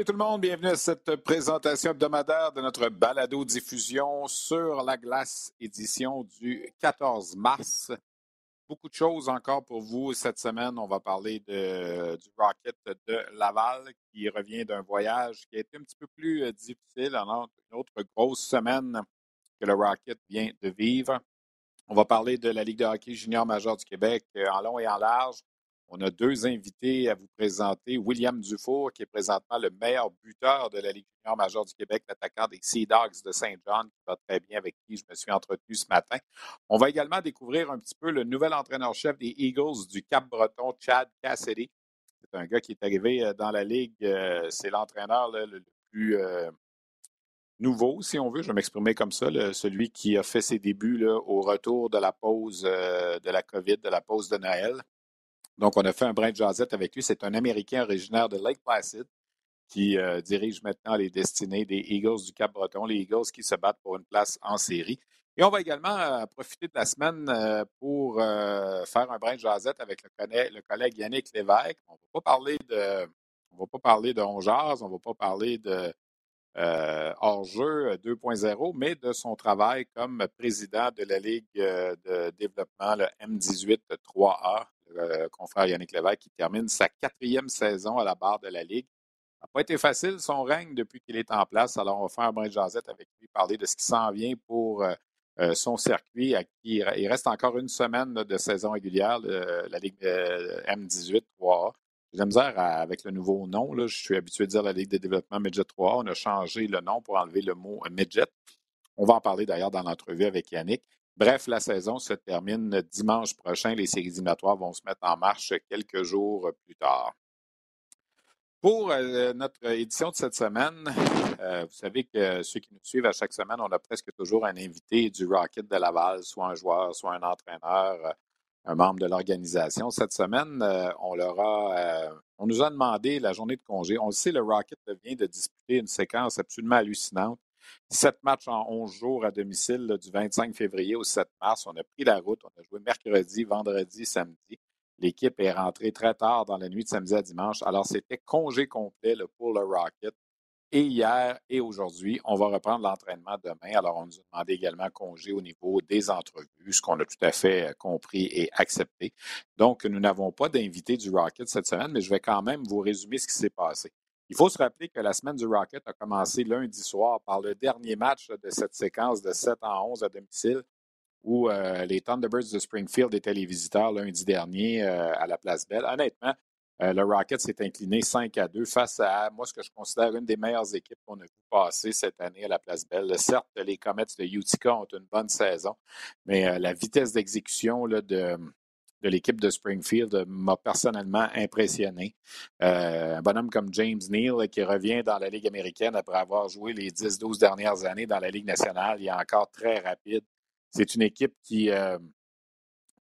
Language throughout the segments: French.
Salut tout le monde, bienvenue à cette présentation hebdomadaire de notre balado-diffusion sur la glace édition du 14 mars. Beaucoup de choses encore pour vous cette semaine. On va parler du Rocket de Laval qui revient d'un voyage qui a été un petit peu plus euh, difficile, en une autre grosse semaine que le Rocket vient de vivre. On va parler de la Ligue de hockey junior majeur du Québec euh, en long et en large. On a deux invités à vous présenter. William Dufour, qui est présentement le meilleur buteur de la Ligue junior majeure du Québec, l'attaquant des Sea Dogs de Saint-Jean, qui va très bien, avec qui je me suis entretenu ce matin. On va également découvrir un petit peu le nouvel entraîneur-chef des Eagles du Cap-Breton, Chad Cassidy. C'est un gars qui est arrivé euh, dans la Ligue. Euh, c'est l'entraîneur le, plus euh, nouveau, si on veut, je vais m'exprimer comme ça, celui qui a fait ses débuts au retour de la pause de la COVID, de la pause de Noël. Donc, on a fait un brin de jasette avec lui. C'est un Américain originaire de Lake Placid qui euh, dirige maintenant les destinées des Eagles du Cap-Breton, les Eagles qui se battent pour une place en série. Et on va également euh, profiter de la semaine euh, pour faire un brin de jasette avec le, collègue, Yannick Lévesque. On ne va pas parler de on on ne va pas parler de hors-jeu 2.0, mais de son travail comme président de la Ligue de développement, le M18 3A, euh, confrère Yannick Lévesque, qui termine sa quatrième saison à la barre de la Ligue. Ça n'a pas été facile son règne depuis qu'il est en place. Alors, on va faire un brin de avec lui, parler de ce qui s'en vient pour euh, euh, son circuit. il reste encore une semaine de saison régulière, la Ligue M18 3A. J'ai avec le nouveau nom. Je suis habitué à dire la Ligue de développement Midget 3A. On a changé le nom pour enlever le mot Midget. On va en parler d'ailleurs dans l'entrevue avec Yannick. Bref, la saison se termine dimanche prochain. Les séries éliminatoires vont se mettre en marche quelques jours plus tard. Pour euh, notre édition de cette semaine, euh, vous savez que ceux qui nous suivent à chaque semaine, on a presque toujours un invité du Rocket de Laval, soit un joueur, soit un entraîneur, euh, un membre de l'organisation. Cette semaine, on leur on nous a demandé la journée de congé. On le sait, le Rocket vient de disputer une séquence absolument hallucinante Sept matchs en 11 jours à domicile du 25 février au 7 mars. On a pris la route. On a joué mercredi, vendredi, samedi. L'équipe est rentrée très tard dans la nuit de samedi à dimanche. Alors, c'était congé complet pour le Rocket. Et hier et aujourd'hui, on va reprendre l'entraînement demain. Alors, on nous a demandé également congé au niveau des entrevues, ce qu'on a tout à fait euh, compris et accepté. Donc, nous n'avons pas d'invité du Rocket cette semaine, mais je vais quand même vous résumer ce qui s'est passé. Il faut se rappeler que la semaine du Rocket a commencé lundi soir par le dernier match de cette séquence de 7 en 11 à domicile où euh, les Thunderbirds de Springfield étaient les visiteurs lundi dernier euh, à la Place Belle. Honnêtement, euh, le Rocket s'est incliné 5 à 2 face à, moi, ce que je considère une des meilleures équipes qu'on a vu passer cette année à la Place Belle. Certes, les Comets de Utica ont une bonne saison, mais la vitesse d'exécution de, de l'équipe de Springfield m'a personnellement impressionné. Euh, un bonhomme comme James Neal qui revient dans la Ligue américaine après avoir joué les 10-12 dernières années dans la Ligue nationale, il est encore très rapide. C'est une équipe qui, euh,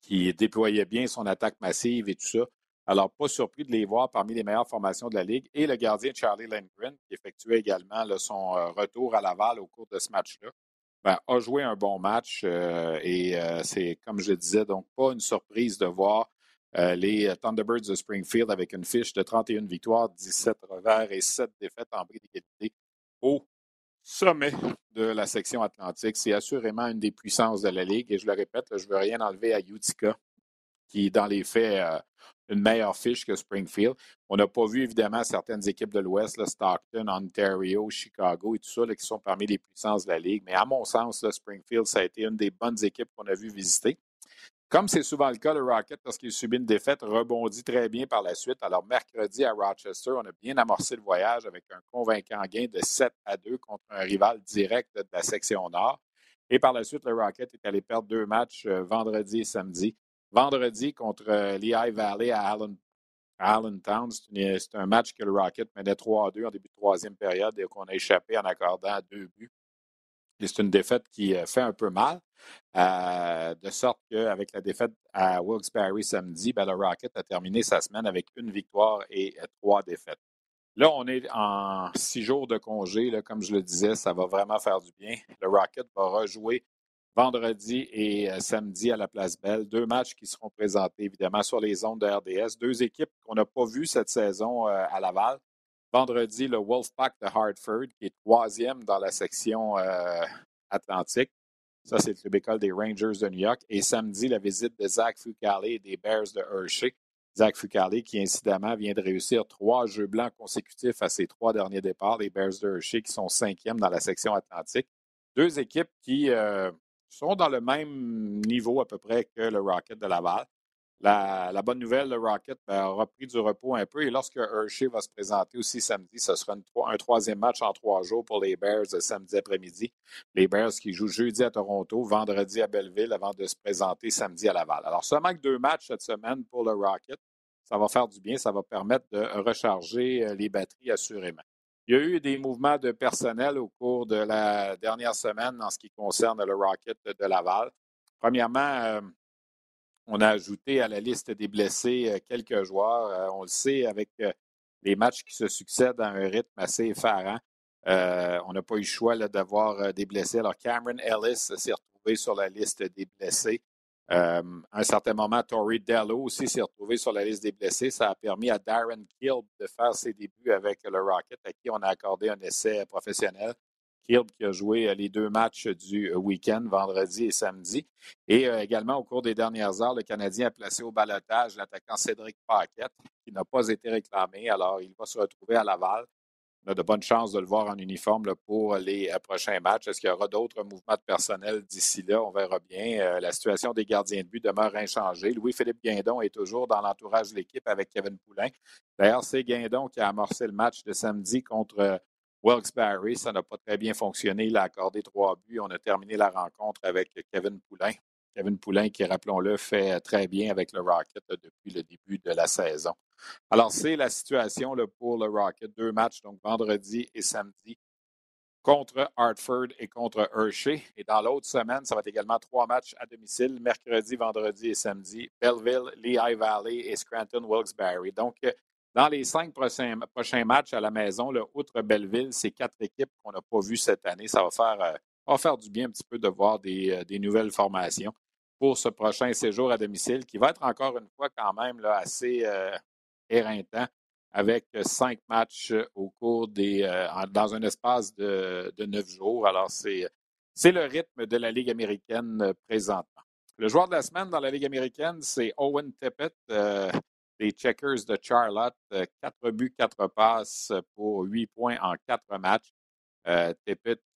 qui déployait bien son attaque massive et tout ça. Alors, pas surpris de les voir parmi les meilleures formations de la Ligue. Et le gardien Charlie Lindgren, qui effectuait également son euh, retour à Laval au cours de ce match-là. Ben, a joué un bon match euh, et euh, c'est, comme je disais, donc pas une surprise de voir euh, les Thunderbirds de Springfield avec une fiche de 31 victoires, 17 revers et 7 défaites en bris d'égalité au sommet de la section atlantique. C'est assurément une des puissances de la Ligue et je le répète, je ne veux rien enlever à Utica qui, dans les faits, une meilleure fiche que Springfield. On n'a pas vu, évidemment, certaines équipes de l'Ouest, Stockton, Ontario, Chicago et tout ça, qui sont parmi les puissances de la Ligue. Mais à mon sens, Springfield, ça a été une des bonnes équipes qu'on a vu visiter. Comme c'est souvent le cas, le Rocket, lorsqu'il subit une défaite, rebondit très bien par la suite. Alors, mercredi à Rochester, on a bien amorcé le voyage avec un convaincant gain de 7 à 2 contre un rival direct de la section Nord. Et par la suite, le Rocket est allé perdre deux matchs euh, vendredi et samedi. Vendredi contre euh, Lehigh Valley à Allen, Allentown, c'est un match que le Rocket menait 3 à 2 en début de troisième période et qu'on a échappé en accordant deux buts. C'est une défaite qui euh, fait un peu mal, euh, de sorte qu'avec la défaite à Wilkes-Barre samedi, ben, le Rocket a terminé sa semaine avec une victoire et euh, trois défaites. Là, on est en six jours de congé. Comme je le disais, ça va vraiment faire du bien. Le Rocket va rejouer vendredi et samedi à la Place Belle. Deux matchs qui seront présentés évidemment sur les ondes de RDS. Deux équipes qu'on n'a pas vues cette saison à Laval. Vendredi, le Wolfpack de Hartford, qui est troisième dans la section euh, atlantique. Ça, c'est le club école des Rangers de New York. Et samedi, la visite de Zach Fucale et des Bears de Hershey. Zach Fucale, qui incidemment vient de réussir trois jeux blancs consécutifs à ses trois derniers départs. Les Bears de Hershey, qui sont cinquièmes dans la section atlantique. Deux équipes qui euh, sont dans le même niveau à peu près que le Rocket de Laval. La, bonne nouvelle, le Rocket ben, a repris du repos un peu et lorsque Hershey va se présenter aussi samedi, ce sera un troisième match en trois jours pour les Bears samedi après-midi. Les Bears qui jouent jeudi à Toronto, vendredi à Belleville avant de se présenter samedi à Laval. Alors seulement que deux matchs cette semaine pour le Rocket. Ça va faire du bien, ça va permettre de recharger euh, les batteries assurément. Il y a eu des mouvements de personnel au cours de la dernière semaine en ce qui concerne le Rocket de Laval. Premièrement, euh, on a ajouté à la liste des blessés euh, quelques joueurs. Euh, on le sait, avec les matchs qui se succèdent à un rythme assez effarant, on n'a pas eu le choix d'avoir des blessés. Alors, Cameron Ellis s'est retrouvé sur la liste des blessés. À un certain moment, Tori Dello aussi s'est retrouvé sur la liste des blessés. Ça a permis à Darren Kilb de faire ses débuts avec le Rocket, à qui on a accordé un essai professionnel qui a joué euh, les deux matchs du euh, week-end, vendredi et samedi. Et euh, également, au cours des dernières heures, le Canadien a placé au balotage l'attaquant Cédric Paquette, qui n'a pas été réclamé. Alors, il va se retrouver à Laval. On a de bonnes chances de le voir en uniforme pour les prochains matchs. Est-ce qu'il y aura d'autres mouvements de personnel d'ici là? On verra bien. la situation des gardiens de but demeure inchangée. Louis-Philippe Guindon est toujours dans l'entourage de l'équipe avec Kevin Poulain. D'ailleurs, c'est Guindon qui a amorcé le match de samedi contre Wilkes-Barre, ça n'a pas très bien fonctionné. Il a accordé trois buts. On a terminé la rencontre avec Kevin Poulain. Kevin Poulain, qui, rappelons-le, fait très bien avec le Rocket depuis le début de la saison. Alors, c'est la situation pour le Rocket. Deux matchs, donc vendredi et samedi, contre Hartford et contre Hershey. Et dans l'autre semaine, ça va être également trois matchs à domicile, mercredi, vendredi et samedi. Belleville, Lehigh Valley et Scranton-Wilkes-Barre. Donc, dans les cinq prochains, matchs à la maison, outre Belleville, c'est quatre équipes qu'on n'a pas vues cette année. Ça va faire, euh, faire du bien un petit peu de voir euh, des, nouvelles formations pour ce prochain séjour à domicile qui va être encore une fois quand même assez euh, éreintant avec cinq matchs au cours des dans un espace de, neuf jours. Alors, c'est, le rythme de la Ligue américaine présentement. Le joueur de la semaine dans la Ligue américaine, c'est Owen Tippett les Checkers de Charlotte. Euh, quatre buts, quatre passes pour huit points en quatre matchs. Euh,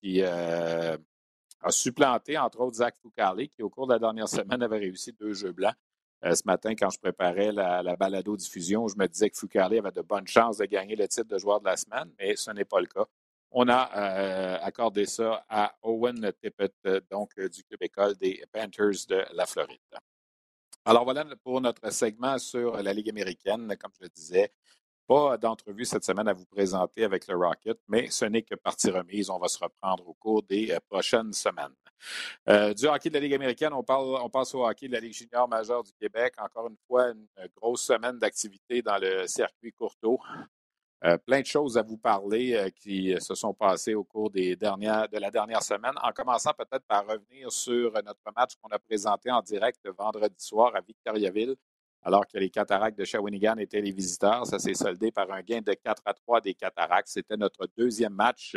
qui euh, a supplanté, entre autres, Zach Foucalé, qui, au cours de la dernière semaine, avait réussi deux jeux blancs. Euh, ce matin, quand je préparais la, balado-diffusion, je me disais que Foucalé avait de bonnes chances de gagner le titre de joueur de la semaine, mais ce n'est pas le cas. On a accordé ça à Owen Tippett, donc du club école des Panthers de la Floride. Alors voilà pour notre segment sur la Ligue américaine. Comme je le disais, pas d'entrevue cette semaine à vous présenter avec le Rocket, mais ce n'est que partie remise. On va se reprendre au cours des euh, prochaines semaines. Euh, du hockey de la Ligue américaine, on, parle, on passe au hockey de la Ligue junior majeure du Québec. Encore une fois, une grosse semaine d'activité dans le circuit Courteau. Euh, plein de choses à vous parler euh, qui se sont passées au cours des dernières, de la dernière semaine, en commençant peut-être par revenir sur notre match qu'on a présenté en direct vendredi soir à Victoriaville, alors que les Cataractes de Shawinigan étaient les visiteurs. Ça s'est soldé par un gain de 4 à 3 des Cataractes. C'était notre deuxième match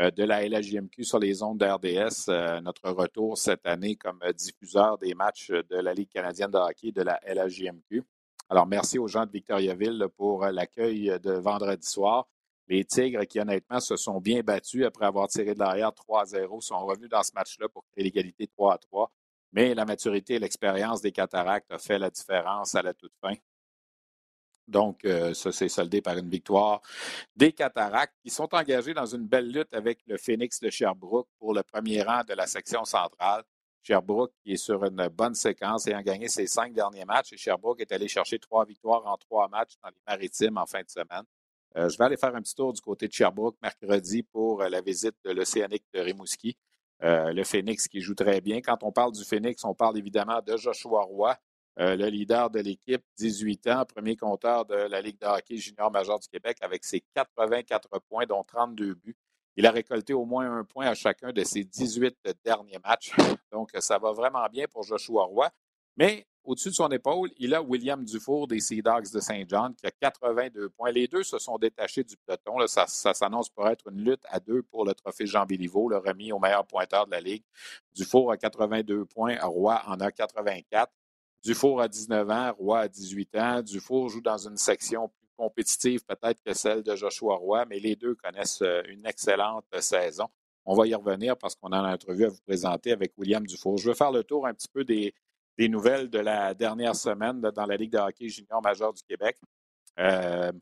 euh, de la LHJMQ sur les ondes d'RDS, notre retour cette année comme diffuseur des matchs de la Ligue canadienne de hockey de la LHJMQ. Alors, merci aux gens de Victoriaville pour euh, l'accueil euh, de vendredi soir. Les Tigres, qui honnêtement se sont bien battus après avoir tiré de l'arrière 3 0, sont revenus dans ce match-là pour créer l'égalité 3 3. Mais la maturité et l'expérience des cataractes a fait la différence à la toute fin. Donc, euh, ça s'est soldé par une victoire des Cataractes qui sont engagés dans une belle lutte avec le Phoenix de Sherbrooke pour le premier rang de la section centrale. Sherbrooke qui est sur une bonne séquence et a gagné ses cinq derniers matchs. Et Sherbrooke est allé chercher trois victoires en trois matchs dans les maritimes en fin de semaine. Euh, je vais aller faire un petit tour du côté de Sherbrooke mercredi pour euh, la visite de l'Océanique de Rimouski. Le Phoenix qui joue très bien. Quand on parle du Phoenix, on parle évidemment de Joshua Roy, euh, le leader de l'équipe, 18 ans, premier compteur de la Ligue de hockey junior major du Québec avec ses 84 points, dont 32 buts. Il a récolté au moins un point à chacun de ses 18 derniers matchs. Donc, ça va vraiment bien pour Joshua Roy. Mais au-dessus de son épaule, il a William Dufour des Sea Dogs de Saint John qui a 82 points. Les deux se sont détachés du peloton. ça, s'annonce pour être une lutte à deux pour le trophée Jean Béliveau, le remis au meilleur pointeur de la Ligue. Dufour a 82 points, Roy en a 84. Dufour a 19 ans, Roy a 18 ans. Dufour joue dans une section plus compétitive peut-être que celle de Joshua Roy, mais les deux connaissent euh, une excellente saison. On va y revenir parce qu'on a une entrevue à vous présenter avec William Dufour. Je veux faire le tour un petit peu des, nouvelles de la dernière semaine dans la Ligue de hockey junior majeur du Québec. Euh,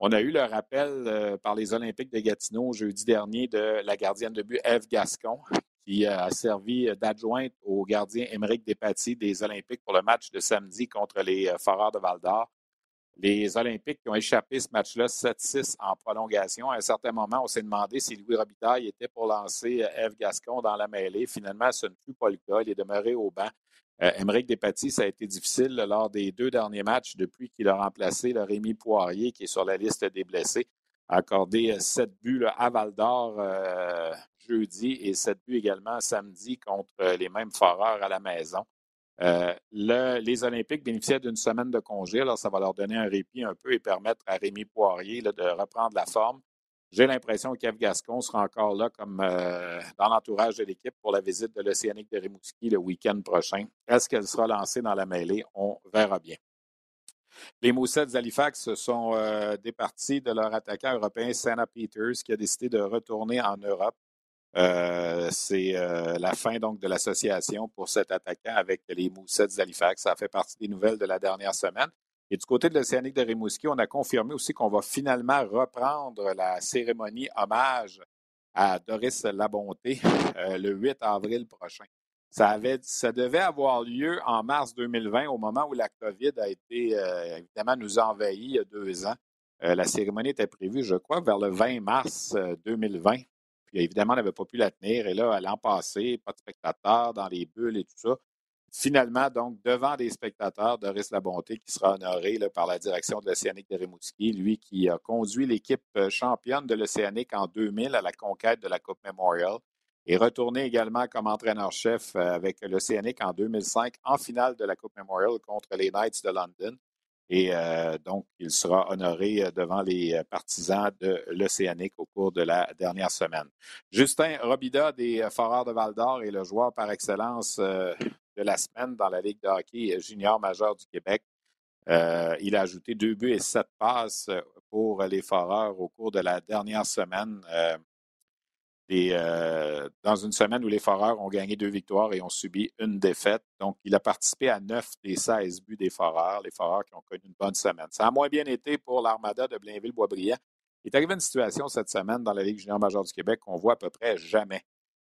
on a eu le rappel euh, par les Olympiques de Gatineau jeudi dernier de la gardienne de but Eve Gascon, qui a servi d'adjointe au gardien Émeric Despatie des Olympiques pour le match de samedi contre les euh, Foreurs de Val-d'Or. Les Olympiques qui ont échappé ce match-là 7-6 en prolongation. À un certain moment, on s'est demandé si Louis Robitaille était pour lancer Eve Gascon dans la mêlée. Finalement, ce ne fut pas le cas. Il est demeuré au banc. Euh, Émeric Despatie, ça a été difficile lors des deux derniers matchs depuis qu'il a remplacé le Rémi Poirier, qui est sur la liste des blessés accordé euh, sept buts à Val d'Or euh, jeudi et sept buts également samedi contre euh, les mêmes foreurs à la maison. les Olympiques bénéficiaient d'une semaine de congé, alors ça va leur donner un répit un peu et permettre à Rémi Poirier de reprendre la forme. J'ai l'impression qu'Eve Gascon sera encore là comme dans l'entourage de l'équipe pour la visite de l'Océanique de Rimouski le week-end prochain. Est-ce qu'elle sera lancée dans la mêlée? On verra bien. Les Moussets d'Halifax sont euh, départis de leur attaquant européen Santa Peters qui a décidé de retourner en Europe. Euh, c'est euh, la fin donc de l'association pour cet attaquant avec les Moussets d'Halifax. Ça fait partie des nouvelles de la dernière semaine. Et du côté de l'Océanique de Rimouski, on a confirmé aussi qu'on va finalement reprendre la cérémonie hommage à Doris Labonté le 8 avril prochain. Ça, avait, ça devait avoir lieu en mars 2020, au moment où la COVID a été, euh, évidemment, nous envahi il y a deux ans. Euh, la cérémonie était prévue, je crois, vers le 20 mars 2020. Euh, Puis évidemment, on n'avait pas pu la tenir. Et là, l'an passé, pas de spectateurs dans les bulles et tout ça. Finalement, donc, devant des spectateurs, Doris Labonté, qui sera honoré par la direction de l'Océanique de Rimouski, lui qui a conduit l'équipe championne de l'Océanique en 2000 à la conquête de la Coupe Memorial est retourné également comme entraîneur-chef euh, avec l'Océanique en 2005 en finale de la Coupe Memorial contre les Knights de London. Et euh, donc, il sera honoré euh, devant les partisans de l'Océanique au cours de la dernière semaine. Justin Robida des Foreurs de Val-d'Or est le joueur par excellence de la semaine dans la Ligue de hockey junior majeur du Québec. il a ajouté deux buts et sept passes pour les Foreurs au cours de la dernière semaine. Euh, dans une semaine où les Foreurs ont gagné deux victoires et ont subi une défaite. Donc, il a participé à neuf des 16 buts des Foreurs, les Foreurs qui ont connu une bonne semaine. Ça a moins bien été pour l'Armada de Blainville-Boisbriand. Il est arrivé une situation cette semaine dans la Ligue junior majeure du Québec qu'on voit à peu près jamais.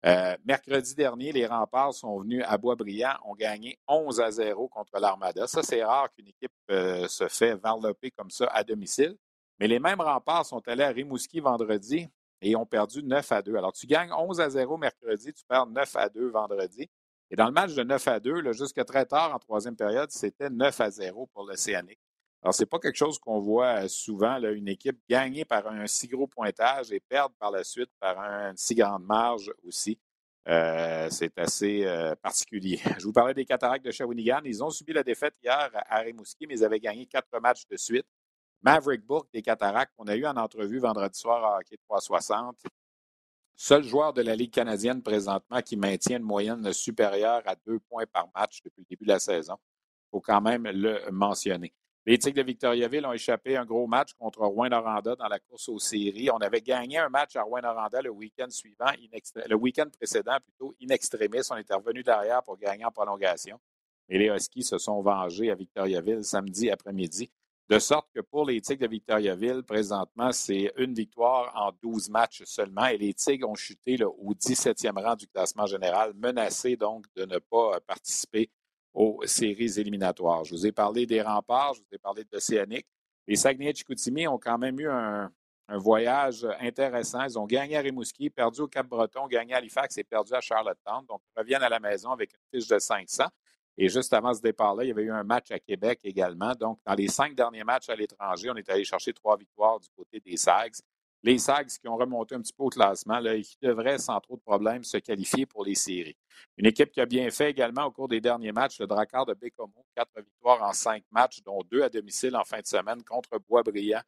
Euh, mercredi dernier, les remparts sont venus à Boisbriand, ont gagné 11 à 0 contre l'Armada. Ça, c'est rare qu'une équipe euh, se fait varloper comme ça à domicile. Mais les mêmes remparts sont allés à Rimouski vendredi, et ont perdu 9 à 2. Alors, tu gagnes 11 à 0 mercredi, tu perds 9 à 2 vendredi. Et dans le match de 9 à 2, jusqu'à très tard en troisième période, c'était 9 à 0 pour l'Océanique. Alors, ce n'est pas quelque chose qu'on voit euh, souvent, là, une équipe gagner par un si gros pointage et perdre par la suite par une si grande marge aussi. Euh, c'est assez euh, particulier. Je vous parlais des Cataractes de Shawinigan. Ils ont subi la défaite hier à Rimouski, mais ils avaient gagné quatre matchs de suite. Maverick Bourque des Cataractes, qu'on a eu en entrevue vendredi soir à Hockey 360. Seul joueur de la Ligue canadienne présentement qui maintient une moyenne supérieure à deux points par match depuis le début de la saison. Il faut quand même le mentionner. Les Tigres de Victoriaville ont échappé un gros match contre Rouen-Noranda dans la course aux séries. On avait gagné un match à Rouen-Noranda le week-end suivant, le week-end précédent plutôt, in extremis. On était revenu derrière pour gagner en prolongation. Et les Huskies se sont vengés à Victoriaville samedi après-midi. De sorte que pour les Tigres de Victoriaville, présentement, c'est une victoire en 12 matchs seulement. Et les Tigres ont chuté au 17e rang du classement général, menacés donc de ne pas participer aux séries éliminatoires. Je vous ai parlé des remparts, je vous ai parlé de l'Océanique. Les Saguenay-Chicoutimi ont quand même eu un, voyage intéressant. Ils ont gagné à Rimouski, perdu au Cap-Breton, gagné à Halifax et perdu à Charlottetown. Donc, ils reviennent à la maison avec une fiche de 500. Et juste avant ce départ-là, il y avait eu un match à Québec également. Donc, dans les cinq derniers matchs à l'étranger, on est allé chercher trois victoires du côté des Sags. Les Sags qui ont remonté un petit peu au classement là, et qui devraient, sans trop de problèmes, se qualifier pour les séries. Une équipe qui a bien fait également au cours des derniers matchs, le Drakkar de Bécomo, quatre victoires en cinq matchs, dont deux à domicile en fin de semaine contre Boisbriand.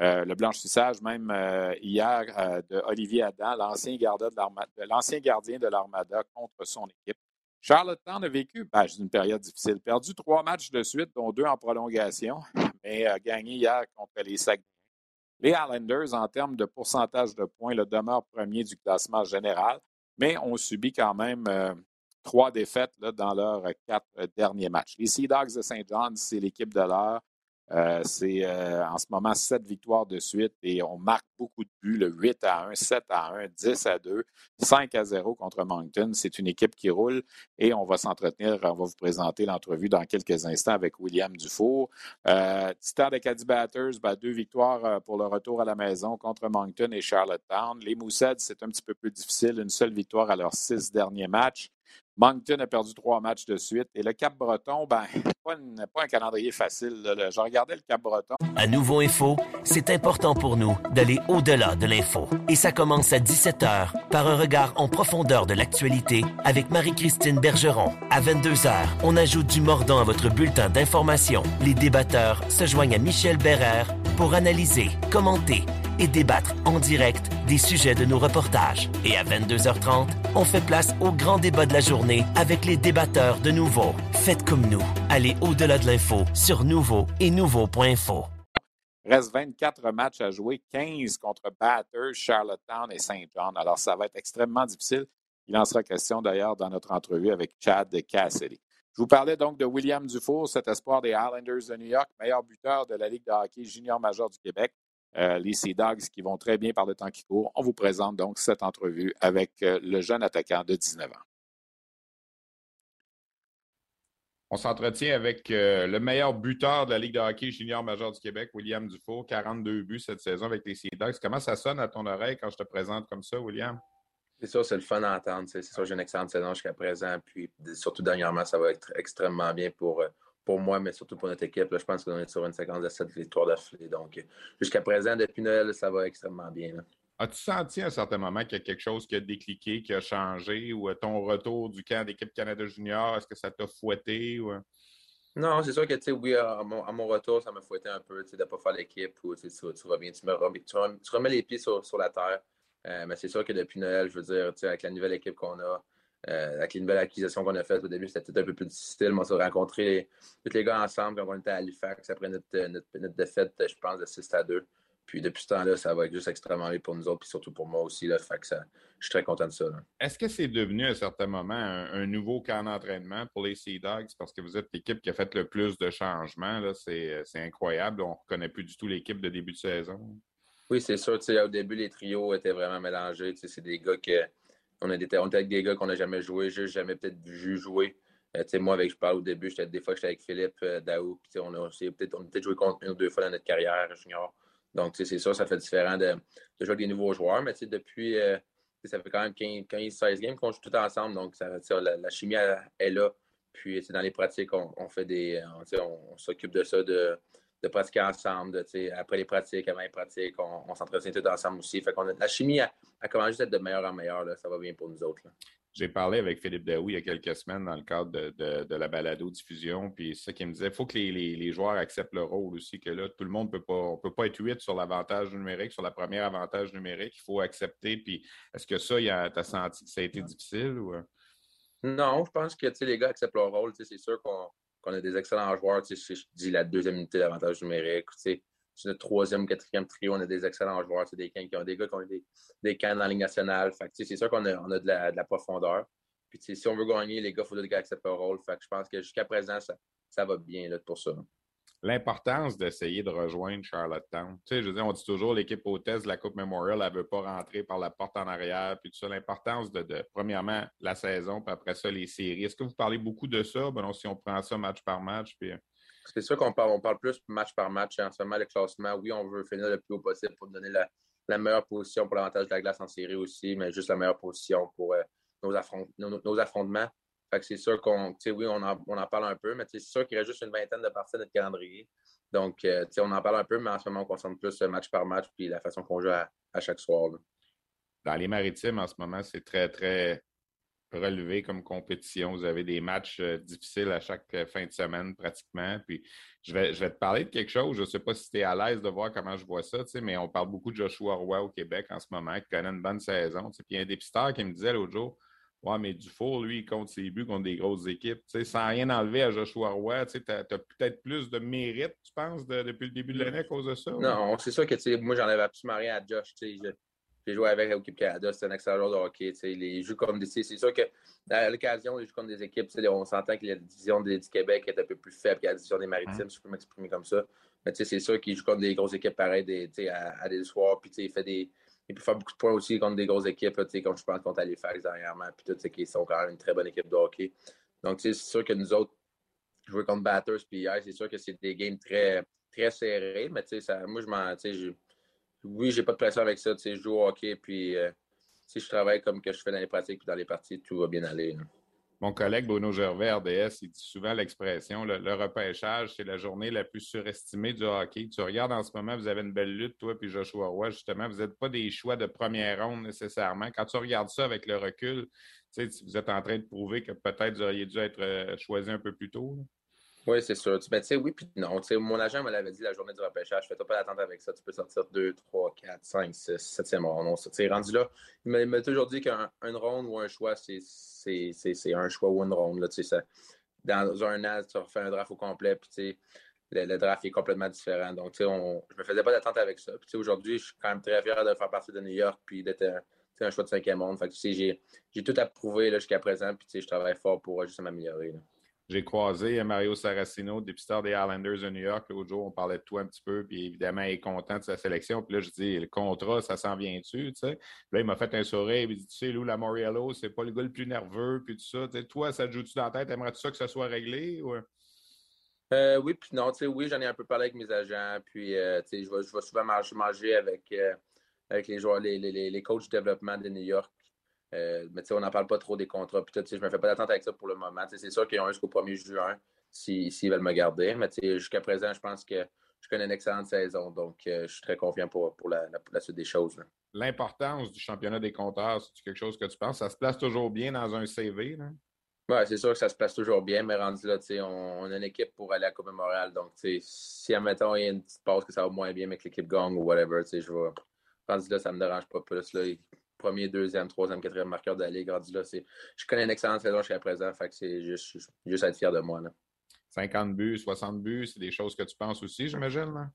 Euh, le blanchissage, même euh, hier, euh, de Olivier Adam, l'ancien gardien de l'Armada contre son équipe. Charlottetown a vécu ben, une période difficile. Perdu trois matchs de suite, dont deux en prolongation, mais a gagné hier contre les Saguenay. Les Islanders, en termes de pourcentage de points, le demeurent premier du classement général, mais ont subi quand même euh, trois défaites dans leurs quatre derniers matchs. Les Sea Dogs de Saint John, c'est l'équipe de l'heure. Euh, c'est euh, en ce moment sept victoires de suite et on marque beaucoup de buts, le 8 à 1, 7 à 1, 10 à 2, 5 à 0 contre Moncton. C'est une équipe qui roule et on va s'entretenir, on va vous présenter l'entrevue dans quelques instants avec William Dufour. Euh, Titan de Caddy Batters, ben, deux victoires euh, pour le retour à la maison contre Moncton et Charlottetown. Les Moussets, c'est un petit peu plus difficile, une seule victoire à leurs six derniers matchs. Moncton a perdu trois matchs de suite. Et le Cap-Breton, ben, pas, pas un calendrier facile. Je regardais le Cap-Breton. À Nouveau Info, c'est important pour nous d'aller au-delà de l'info. Et ça commence à 17h par un regard en profondeur de l'actualité avec Marie-Christine Bergeron. À 22h, on ajoute du mordant à votre bulletin d'information. Les débatteurs se joignent à Michel Bérère pour analyser, commenter et débattre en direct des sujets de nos reportages. Et à 22h30, on fait place au grand débat de la journée avec les débatteurs de Nouveau. Faites comme nous. Allez au-delà de l'info sur Nouveau et Nouveau.info. Reste 24 matchs à jouer, 15 contre Batters, Charlottetown et Saint John. Alors, ça va être extrêmement difficile. Il en sera question d'ailleurs dans notre entrevue avec Chad Cassidy. Je vous parlais donc de William Dufour, cet espoir des Islanders de New York, meilleur buteur de la Ligue de hockey junior major du Québec. Euh, les Sea Dogs qui vont très bien par le temps qui court. On vous présente donc cette entrevue avec euh, le jeune attaquant de 19 ans. On s'entretient avec euh, le meilleur buteur de la Ligue de hockey junior major du Québec, William Dufour, 42 buts cette saison avec les Sea. Comment ça sonne à ton oreille quand je te présente comme ça, William? C'est sûr, c'est le fun à entendre. C'est sûr, j'ai une excellente saison jusqu'à présent. Puis surtout dernièrement, ça va être extrêmement bien pour, pour moi, mais surtout pour notre équipe. je pense qu'on est sur une séquence de 7 victoires d'affilée. Donc, jusqu'à présent, depuis Noël, ça va extrêmement bien. As-tu senti à un certain moment qu'il y a quelque chose qui a décliqué, qui a changé, ou ton retour du camp d'équipe Canada Junior, est-ce que ça t'a fouetté? Ou... Non, c'est sûr que, tu oui, à mon, retour, ça m'a fouetté un peu, de ne pas faire l'équipe, ou tu, reviens, tu, remets, les pieds sur, la terre. Euh, mais c'est sûr que depuis Noël, je veux dire, avec la nouvelle équipe qu'on a, euh, avec les nouvelles acquisitions qu'on a faites au début, c'était peut-être un peu plus difficile. On s'est rencontré tous les gars ensemble quand on était à Halifax après notre, notre, défaite, je pense, de 6 à 2. Puis depuis ce temps-là, ça va être juste extrêmement bien pour nous autres, puis surtout pour moi aussi. Là, fait que ça, je suis très content de ça. Est-ce que c'est devenu à un certain moment un, nouveau camp d'entraînement pour les Sea Dogs? Parce que vous êtes l'équipe qui a fait le plus de changements. C'est incroyable. On ne reconnaît plus du tout l'équipe de début de saison. Oui, c'est sûr. Au début, les trios étaient vraiment mélangés. C'est des gars qui on, était, avec des gars qu'on n'a jamais joué, juste jamais peut-être vu jouer. Euh, moi, avec je parle au début, des fois j'étais avec Philippe euh, Daou. On a peut-être joué contre une ou deux fois dans notre carrière junior. Donc, c'est sûr, ça fait différent de, jouer avec des nouveaux joueurs. Mais depuis, euh, ça fait quand même 15-16 games qu'on joue tout ensemble. Donc, ça, la, chimie est là. Puis, dans les pratiques, on, fait des. on s'occupe de ça, de, pratiquer ensemble. après les pratiques, avant les pratiques, on, s'entretient tous ensemble aussi. La chimie a, commencé à être de meilleur en meilleur. Ça va bien pour nous autres. J'ai parlé avec Philippe Daou il y a quelques semaines dans le cadre de, la balado-diffusion. Puis c'est ça qu'il me disait. Il faut que les, joueurs acceptent le rôle aussi, que là, tout le monde peut pas, peut pas être huit sur l'avantage numérique, sur la première avantage numérique. Il faut accepter. Puis est-ce que ça, tu as senti que ça a été difficile? Ou... Non, je pense que les gars acceptent leur rôle. C'est sûr qu'on a des excellents joueurs. Je, je dis la deuxième unité d'avantage numérique. C'est notre troisième, quatrième trio, on a des excellents joueurs. C'est des, qui ont des gars qui ont des, des cannes dans la Ligue nationale. c'est sûr qu'on a, on a de, la, de, la, profondeur. Puis si on veut gagner, les gars, il faut qu'ils acceptent le rôle. Fait que je pense que jusqu'à présent, ça, ça va bien là, pour ça l'importance d'essayer de rejoindre Charlottetown. Tu sais, je on dit toujours l'équipe hôtesse de la Coupe Memorial, elle ne veut pas rentrer par la porte en arrière, puis. L'importance de, premièrement, la saison, puis après ça, les séries. Est-ce que vous parlez beaucoup de ça? Ben non, si on prend ça match par match, puis... Euh, C'est sûr qu'on parle, on parle plus match par match. En ce moment, le classement, oui, on veut finir le plus haut possible pour donner la, meilleure position pour l'avantage de la glace en série aussi, mais juste la meilleure position pour euh, nos, nos, affrontements. Fait que c'est sûr qu'on, oui, on en, on en, parle un peu, mais c'est sûr qu'il reste juste une vingtaine de parties de notre calendrier. Donc, euh, on en parle un peu, mais en ce moment, on concentre plus match par match puis la façon qu'on joue à, chaque soir. Dans les maritimes, en ce moment, c'est très, très relevé comme compétition. Vous avez des matchs euh, difficiles à chaque euh, fin de semaine pratiquement. Puis je vais, je vais te parler de quelque chose. Je ne sais pas si tu es à l'aise de voir comment je vois ça, mais on parle beaucoup de Joshua Roy au Québec en ce moment, qui connaît une bonne saison. Puis il y a un dépisteur qui me disait l'autre jour Ouais, mais Dufour, lui, il compte ses buts contre des grosses équipes. sans rien enlever à Joshua Roy, tu as, peut-être plus de mérite, tu penses, depuis le début de l'année à cause de ça? Non, c'est sûr que moi, j'enlève absolument rien à Josh. J'ai joué avec l'équipe Canada, c'est un excellent joueur de hockey. Il joue comme des. C'est sûr qu'à l'occasion, il joue comme des équipes. On s'entend que la division du Québec est un peu plus faible que la division des Maritimes, si je peux m'exprimer comme ça. Mais c'est sûr qu'il joue comme des grosses équipes pareilles des, à, à, des soirs. Puis il fait des il peut faire beaucoup de points aussi contre des grosses équipes, comme je pense contre Halifax dernièrement, puis tout, qui sont quand même une très bonne équipe de hockey. Donc, c'est sûr que nous autres, jouer contre Batters, puis hier, c'est sûr que c'est des games très, très serrés, mais ça, moi, je m'en. Oui, j'ai pas de pression avec ça. Je joue au hockey, puis euh, si je travaille comme que je fais dans les pratiques, puis dans les parties, tout va bien aller. Mon collègue Bruno Gervais, RDS, il dit souvent l'expression le, repêchage, c'est la journée la plus surestimée du hockey. Tu regardes en ce moment, vous avez une belle lutte, toi puis Joshua Roy, justement. Vous n'êtes pas des choix de première ronde nécessairement. Quand tu regardes ça avec le recul, vous êtes en train de prouver que peut-être vous auriez dû être euh, choisi un peu plus tôt. Oui, c'est sûr. Ben, tu sais, oui, puis non. mon agent me l'avait dit la journée du repêchage. Fais-toi pas d'attente avec ça. Tu peux sortir 2, 3, 4, 5, 6, 7e ronde. Tu rendu là. Il m'a toujours dit qu'une ronde ou un choix, c'est un choix ou une ronde. Là, ça, dans un an, tu refais un draft au complet. Puis, le, le, draft est complètement différent. Donc, tu sais, je me faisais pas d'attente avec ça. Puis, aujourd'hui, je suis quand même très fier de faire partie de New York puis d'être un, un, choix de cinquième monde. Fait que, j'ai tout approuvé jusqu'à présent. Puis, je travaille fort pour juste m'améliorer. J'ai croisé Mario Saracino, dépisteur des Islanders de New York. L'autre jour, on parlait de toi un petit peu, puis évidemment, il est content de sa sélection. Puis là, je dis, le contrat, ça s'en vient-tu, tu sais? Là, il m'a fait un sourire, il dit, tu sais, Lou Lamoriello, c'est pas le gars le plus nerveux, puis tout ça. toi, ça te joue-tu dans la tête? Aimerais-tu ça que ça soit réglé? Euh, oui, puis non, tu sais, oui, j'en ai un peu parlé avec mes agents, puis, euh, tu sais, je vais, je souvent manger avec, euh, avec les joueurs, les, les, les coachs de développement de New York. Euh, mais on n'en parle pas trop des contrats. Puis, je ne me fais pas d'attente avec ça pour le moment. C'est sûr qu'ils ont jusqu'au 1er juin s'ils veulent me garder. Mais jusqu'à présent, je pense que je connais une excellente saison. Donc, euh, je suis très confiant pour, pour la, suite des choses. L'importance du championnat des compteurs, c'est quelque chose que tu penses? Ça se place toujours bien dans un CV? Oui, c'est sûr que ça se place toujours bien, mais rendu là, on, on, a une équipe pour aller à la Coupe Montréal. Donc, si, admettons, il y a une petite pause que ça va moins bien, mais que l'équipe gagne ou whatever, je vais. Rendu là, ça ne me dérange pas plus. Là premier, deuxième, troisième, quatrième marqueur de la Ligue. là, je connais une excellente saison jusqu'à présent. Fait que c'est juste, juste être fier de moi. 50 buts, 60 buts, c'est des choses que tu penses aussi, j'imagine.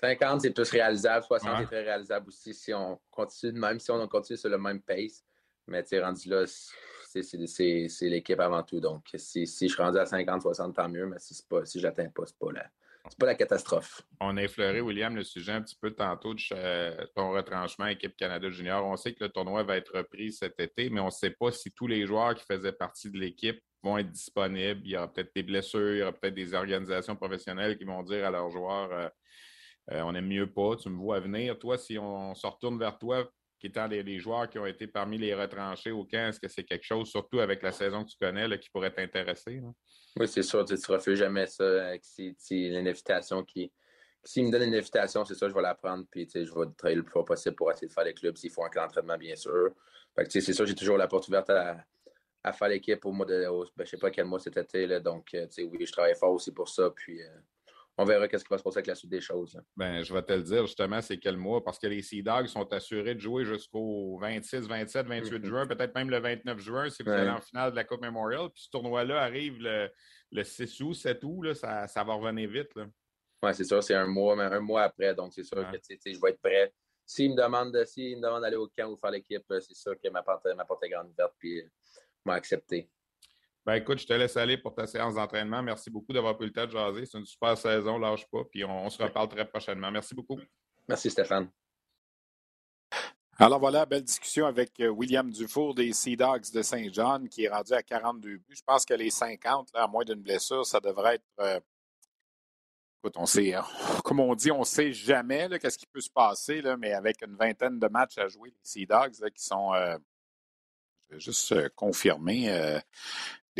50, c'est plus réalisable. 60, c'est très réalisable aussi si on continue, même si on continue sur le même pace. Mais tu rendu là, c'est l'équipe avant tout. Donc, si, si, je suis rendu à 50, 60, tant mieux. Mais si, pas, si je n'atteins pas, c'est pas là c'est pas la catastrophe. On a effleuré, William, le sujet un petit peu tantôt de ton retranchement équipe Canada Junior. On sait que le tournoi va être repris cet été, mais on ne sait pas si tous les joueurs qui faisaient partie de l'équipe vont être disponibles. Il y aura peut-être des blessures, il y aura peut-être des organisations professionnelles qui vont dire à leurs joueurs euh, euh, on aime mieux pas, tu me vois venir. Toi, si on se retourne vers toi, qui étant des, joueurs qui ont été parmi les retranchés au camp, est-ce que c'est quelque chose, surtout avec la saison que tu connais, qui pourrait t'intéresser? Oui, c'est sûr. Tu ne refuses jamais ça avec si, une invitation qui. S'il me donne une invitation, c'est ça, je vais la prendre. Puis, je vais travailler le plus fort possible pour essayer de faire les clubs s'ils font un camp d'entraînement, bien sûr. c'est sûr, j'ai toujours la porte ouverte à, faire l'équipe au mois de. ben, je ne sais pas quel mois cet été. Donc, euh, oui, je travaille fort aussi pour ça. Puis, euh, on verra qu'est-ce qui va se passer avec la suite des choses. Ben, je vais te le dire justement, c'est quel mois, parce que les Sea Dogs sont assurés de jouer jusqu'au 26, 27, 28 juin, peut-être même le 29 juin si vous allez en finale de la Coupe Memorial. Puis ce tournoi-là arrive le, le 6 août, 7 août, là, ça, ça, va revenir vite. Oui, c'est ça. C'est un mois, un mois après. Donc, c'est sûr que je vais être prêt. S'il me demande d'aller au camp ou faire l'équipe, c'est sûr que ma porte, ma porte est grande ouverte puis m'a accepté. Ben écoute, je te laisse aller pour ta séance d'entraînement. Merci beaucoup d'avoir pris le temps de jaser. C'est une super saison, lâche pas. Puis on, se reparle très prochainement. Merci beaucoup. Merci Stéphane. Alors voilà, belle discussion avec euh, William Dufour des Sea Dogs de Saint-Jean qui est rendu à 42 buts. Je pense que les 50, là, à moins d'une blessure, ça devrait être. Euh, écoute, on sait, hein, comme on dit, on ne sait jamais qu'est-ce qui peut se passer, là, mais avec une vingtaine de matchs à jouer, les Sea Dogs qui sont. Euh, je vais juste confirmer.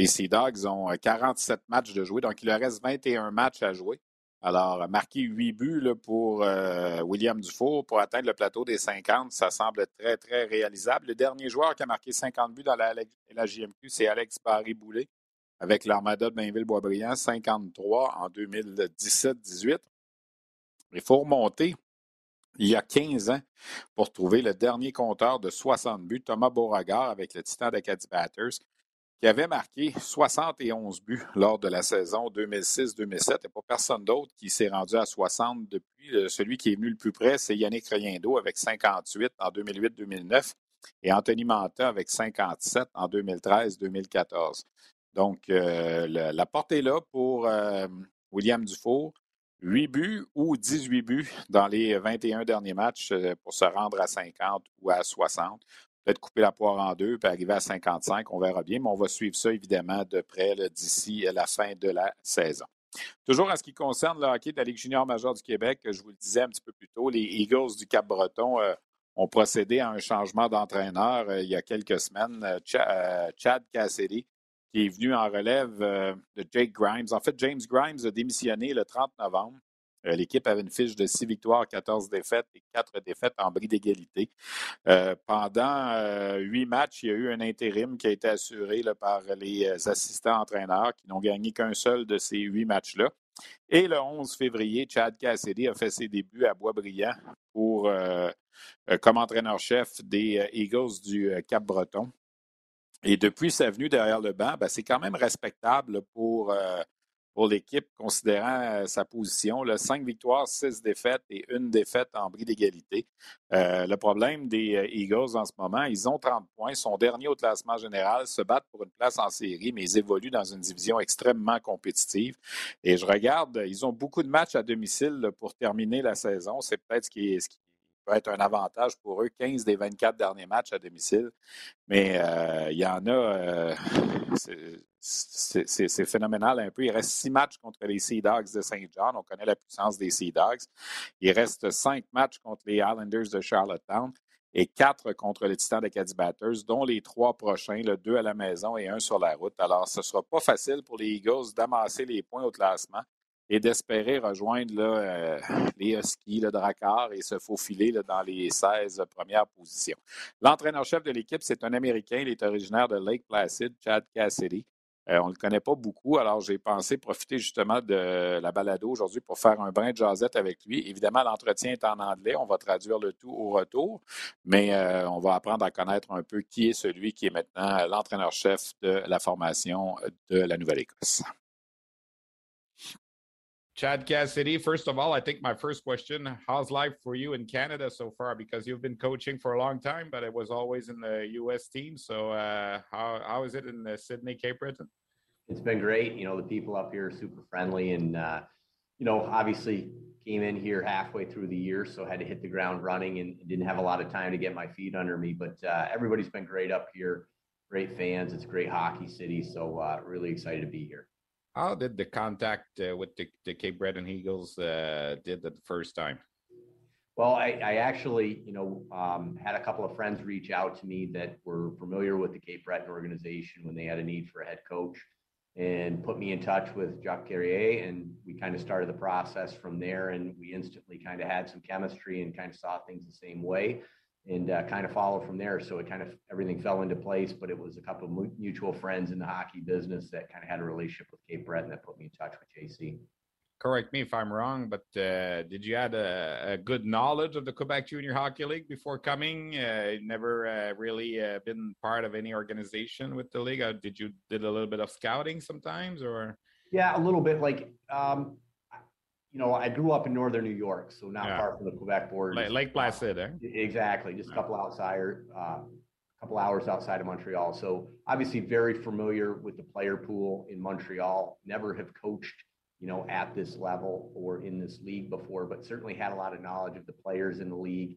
Les Sea Dogs ont 47 matchs de jouer, donc il leur reste 21 matchs à jouer. Alors, marquer 8 buts pour euh, William Dufour pour atteindre le plateau des 50, ça semble très, très réalisable. Le dernier joueur qui a marqué 50 buts dans la, la JMQ, c'est Alex Barry-Boulet avec l'Armada de Bainville-Boisbriand, 53 en 2017-18. Il faut remonter il y a 15 ans pour trouver le dernier compteur de 60 buts, Thomas Beauregard avec le Titan d'Acadie Batters qui avait marqué 71 buts lors de la saison 2006-2007. Il n'y a pas personne d'autre qui s'est rendu à 60 depuis. Euh, celui qui est venu le plus près, c'est Yannick Riendo avec 58 en 2008-2009 et Anthony Manta avec 57 en 2013-2014. Donc, euh, la porte est là pour euh, William Dufour. 8 buts ou 18 buts dans les 21 derniers matchs pour se rendre à 50 ou à 60 peut-être couper la poire en deux, puis arriver à 55, on verra bien, mais on va suivre ça évidemment de près d'ici la fin de la saison. Toujours en ce qui concerne le hockey de la Ligue junior majeure du Québec, je vous le disais un petit peu plus tôt, les Eagles du Cap-Breton euh, ont procédé à un changement d'entraîneur euh, il y a quelques semaines. Euh, Chad Cassidy, qui est venu en relève de Jake Grimes. En fait, James Grimes a démissionné le 30 novembre. Euh, l'équipe avait une fiche de 6 victoires, 14 défaites et 4 défaites en bris d'égalité. Euh, pendant euh, huit matchs, il y a eu un intérim qui a été assuré par les assistants entraîneurs qui n'ont gagné qu'un seul de ces huit matchs-là. Et le 11 février, Chad Cassidy a fait ses débuts à Boisbriand pour, comme entraîneur-chef des Eagles du Cap-Breton. Et depuis sa venue derrière le banc, ben, c'est quand même respectable pour pour l'équipe, considérant euh, sa position. Là, cinq victoires, six défaites et une défaite en bris d'égalité. Euh, le problème des euh, Eagles en ce moment, ils ont 30 points, sont derniers au classement général, se battent pour une place en série, mais ils évoluent dans une division extrêmement compétitive. Et je regarde, ils ont beaucoup de matchs à domicile pour terminer la saison. C'est peut-être ce qui, ce qui être un avantage pour eux, 15 des 24 derniers matchs à domicile. Mais il y en a, c'est phénoménal un peu. Il reste six matchs contre les Sea Dogs de Saint John. On connaît la puissance des Sea Dogs. Il reste cinq matchs contre les Islanders de Charlottetown et quatre contre les Titans de Batters, dont les trois prochains, le deux à la maison et un sur la route. Alors, ce ne sera pas facile pour les Eagles d'amasser les points au classement et d'espérer rejoindre euh, les Huskies, le Drakkar et se faufiler dans les 16 premières positions. L'entraîneur-chef de l'équipe, c'est un Américain. Il est originaire de Lake Placid, Chad Cassidy. Euh, on ne le connaît pas beaucoup, alors j'ai pensé profiter justement de la balado aujourd'hui pour faire un brin de jasette avec lui. Évidemment, l'entretien est en anglais, on va traduire le tout au retour, mais euh, on va apprendre à connaître un peu qui est celui qui est maintenant l'entraîneur-chef de la formation de la Nouvelle-Écosse. Chad Cassidy, first of all, I think my first question how's life for you in Canada so far? Because you've been coaching for a long time, but it was always in the US team. So, uh, how, how is it in the Sydney, Cape Breton? It's been great. You know, the people up here are super friendly and, uh, you know, obviously came in here halfway through the year, so had to hit the ground running and didn't have a lot of time to get my feet under me. But uh, everybody's been great up here, great fans. It's a great hockey city, so uh, really excited to be here. How did the contact uh, with the, the, Cape Breton Eagles uh, did the first time? Well, I, I actually, you know, um, had a couple of friends reach out to me that were familiar with the Cape Breton organization when they had a need for a head coach and put me in touch with Jacques Carrier. And we kind of started the process from there. And we instantly kind of had some chemistry and kind of saw things the same way and uh, kind of followed from there. So it kind of everything fell into place. But it was a couple of mutual friends in the hockey business that kind of had a relationship with Cape Breton that put me in touch with JC. Correct me if I'm wrong, but uh, did you have a, a, good knowledge of the Quebec Junior Hockey League before coming? Uh, never uh, really uh, been part of any organization with the league. Uh, did you did a little bit of scouting sometimes, or? Yeah, a little bit. Like, um, you know, I grew up in northern New York, so not Yeah. far from the Quebec border. Lake, Lake Placid, eh? Exactly, just a couple outside, uh, couple hours outside of Montreal. So obviously very familiar with the player pool in Montreal. Never have coached, you know, at this level or in this league before, but certainly had a lot of knowledge of the players in the league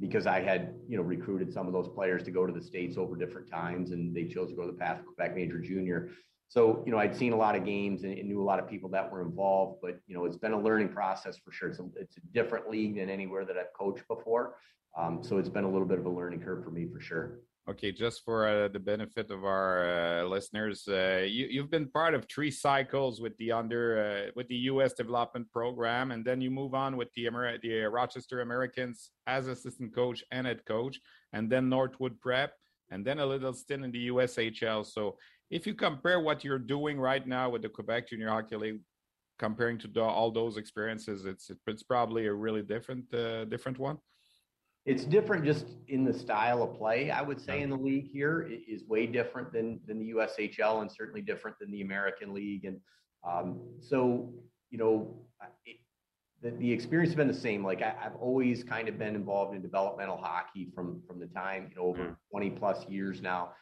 because I had, you know, recruited some of those players to go to the states over different times, and they chose to go to the path of Quebec Major Junior. So, you know, I'd seen a lot of games and, and knew a lot of people that were involved, but you know, it's been a learning process for sure. It's a, it's a different league than anywhere that I've coached before. Um, so it's been a little bit of a learning curve for me for sure. Okay, just for uh, the benefit of our uh, listeners, uh, you, you've been part of three cycles with the under uh, with the U.S. development program, and then you move on with the Amer- the Rochester Americans as assistant coach and head coach, and then Northwood Prep, and then a little stint in the USHL. So, if you compare what you're doing right now with the Quebec Junior Hockey League, comparing to the, all those experiences, it's it's probably a really different uh, different one. It's different just in the style of play, I would say, in the league here i- is way different than than the USHL and certainly different than the American League. And um, so, you know, it, the, the experience has been the same. Like I, I've always kind of been involved in developmental hockey from from the time, you know, over 20 plus years now.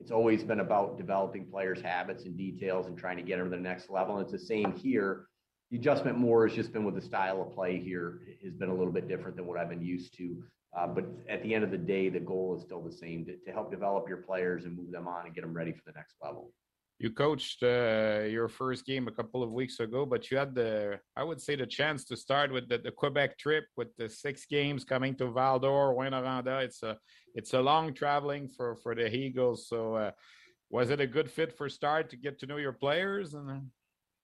It's always been about developing players' habits and details and trying to get them to the next level. And it's the same here. The adjustment more has just been with the style of play here has been a little bit different than what I've been used to. Uh, but at the end of the day, the goal is still the same to, to help develop your players and move them on and get them ready for the next level. You coached uh, your first game a couple of weeks ago, but you had the, I would say, the chance to start with the, the Quebec trip with the six games coming to Val d'Or, Rouyn-Noranda. It's a, it's a long traveling for for the Eagles. So, uh, was it a good fit for start to get to know your players? And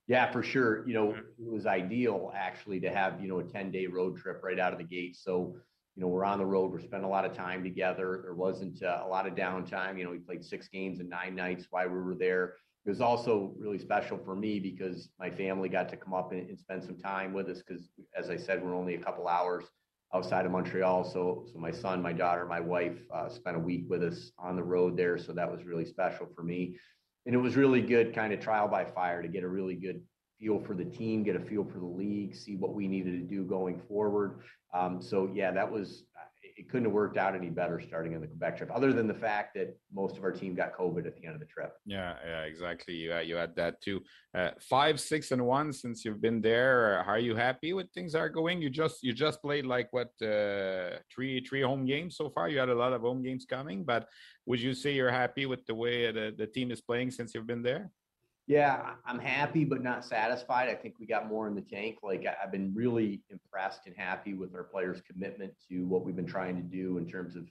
Yeah, for sure. You know, it was ideal actually to have, you know, a 10 day road trip right out of the gate. So, you know, we're on the road, we're spending a lot of time together. There wasn't uh, a lot of downtime. You know, we played six games in nine nights while we were there. It was also really special for me because my family got to come up and, and spend some time with us because, as I said, we're only a couple hours outside of Montreal. So, so my son, my daughter, my wife uh, spent a week with us on the road there. So that was really special for me. And it was really good kind of trial by fire to get a really good feel for the team, get a feel for the league, see what we needed to do going forward. Um, so yeah, that was it couldn't have worked out any better starting in the Quebec trip, other than the fact that most of our team got COVID at the end of the trip. yeah, yeah, exactly. You uh, you had that too. Uh, five, six, and one since you've been there. Are you happy with things are going? You just you just played like what uh, three three home games so far. You had a lot of home games coming, but would you say you're happy with the way the, the team is playing since you've been there? Yeah, I'm happy but not satisfied. I think we got more in the tank. Like I've been really impressed and happy with our players' commitment to what we've been trying to do in terms of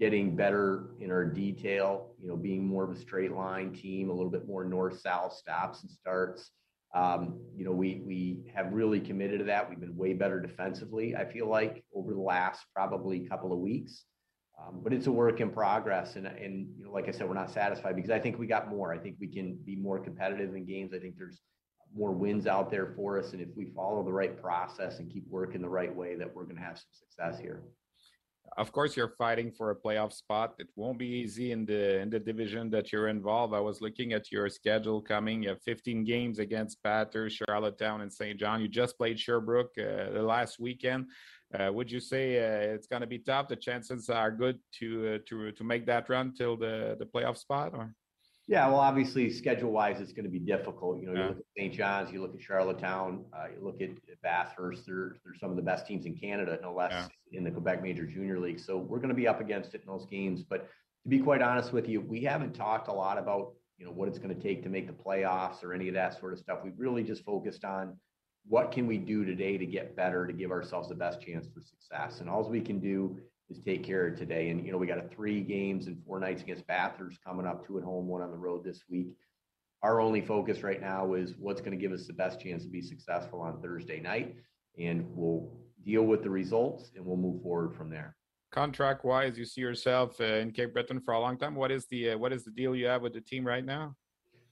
getting better in our detail, you know, being more of a straight line team, a little bit more north-south stops and starts. Um, you know, we we have really committed to that. We've been way better defensively, I feel like, over the last probably couple of weeks. Um, but it's a work in progress. And, and, you know, like I said, we're not satisfied because I think we got more. I think we can be more competitive in games. I think there's more wins out there for us. And if we follow the right process and keep working the right way, that we're going to have some success here. Of course, you're fighting for a playoff spot. It won't be easy in the in the division that you're involved. I was looking at your schedule coming. You have 15 games against Bathurst, Charlottetown, and St. John. You just played Sherbrooke uh, the last weekend. Uh, would you say uh, it's going to be tough? The chances are good to uh, to to make that run till the the playoff spot, or Yeah, well, obviously, schedule wise, it's going to be difficult. You know, Yeah. you look at St. John's, you look at Charlottetown, uh, you look at Bathurst. They're they're some of the best teams in Canada, no less Yeah. in the Quebec Major Junior League. So we're going to be up against it in those games. But to be quite honest with you, we haven't talked a lot about you know what it's going to take to make the playoffs or any of that sort of stuff. We've really just focused on what can we do today to get better to give ourselves the best chance for success. And all we can do is take care of today. And you know, we got a three games and four nights against Bathurst coming up, two at home, one on the road this week. Our only focus right now is what's going to give us the best chance to be successful on Thursday night, and we'll deal with the results and we'll move forward from there. contract wise, you see yourself uh, in Cape Breton for a long time. What is the uh, what is the deal you have with the team right now?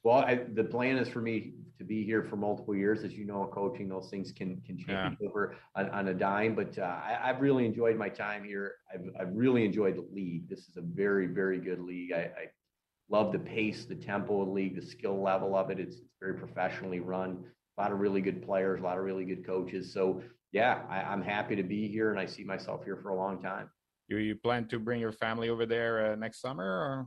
Well, I, the plan is for me to be here for multiple years. As you know, coaching those things can can change over on, on a dime. But uh, I, I've really enjoyed my time here. I've, I've really enjoyed the league. This is a very very good league. I, I love the pace, the tempo of the league, the skill level of it. It's, it's very professionally run. A lot of really good players, a lot of really good coaches. So yeah, I, am happy to be here, and I see myself here for a long time. You you plan to bring your family over there uh, next summer, or?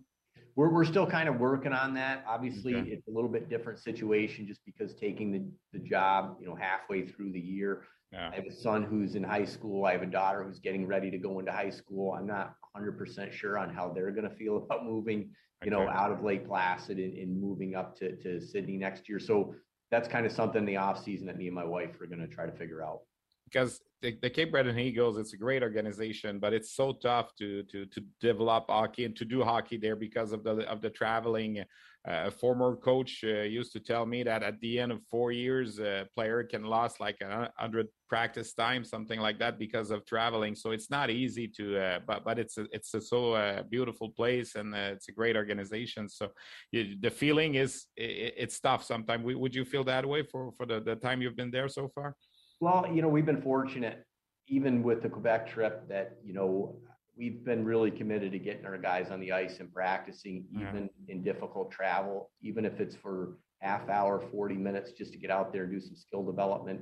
We're, we're still kind of working on that. Obviously, okay. it's a little bit different situation just because taking the, the job, you know, halfway through the year. Yeah. I have a son who's in high school. I have a daughter who's getting ready to go into high school. I'm not 100% sure on how they're going to feel about moving, you okay. know, out of Lake Placid and, and moving up to, to Sidney next year. So that's kind of something in the off season that me and my wife are going to try to figure out because the, the, Cape Breton Eagles, it's a great organization, but it's so tough to to to develop hockey and to do hockey there because of the of the traveling. Uh, a former coach uh, used to tell me that at the end of four years, a player can lose like a hundred practice time, something like that, because of traveling. So it's not easy to, uh, but but it's a, it's a so uh, beautiful place and uh, it's a great organization. So the feeling is it, it's tough sometimes. Would you feel that way for for the, the time you've been there so far? Well, you know, we've been fortunate, even with the Quebec trip, that, you know, we've been really committed to getting our guys on the ice and practicing, even yeah. in difficult travel, even if it's for half hour, 40 minutes, just to get out there and do some skill development.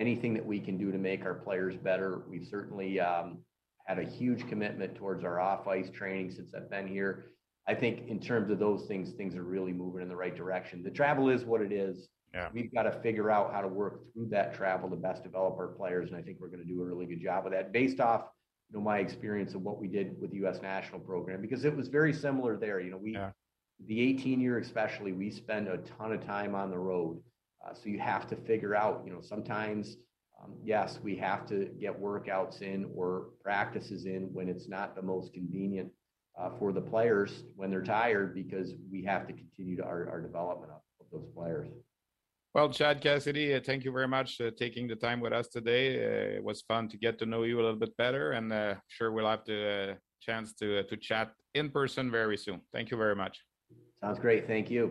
Anything that we can do to make our players better. We've certainly um, had a huge commitment towards our off ice training since I've been here. I think in terms of those things, things are really moving in the right direction. The travel is what it is. Yeah. We've got to figure out how to work through that travel to best develop our players, and I think we're going to do a really good job of that based off you know my experience of what we did with the U.S. national program because it was very similar there. You know, we yeah. the 18 year especially we spend a ton of time on the road, uh, so you have to figure out. You know, sometimes um, yes, we have to get workouts in or practices in when it's not the most convenient uh, for the players when they're tired because we have to continue to our, our development of, of those players. Well, Chad Cassidy, uh, thank you very much uh, taking the time with us today. Uh, it was fun to get to know you a little bit better, and uh, sure we'll have the uh, chance to uh, to chat in person very soon. Thank you very much. Sounds great. Thank you.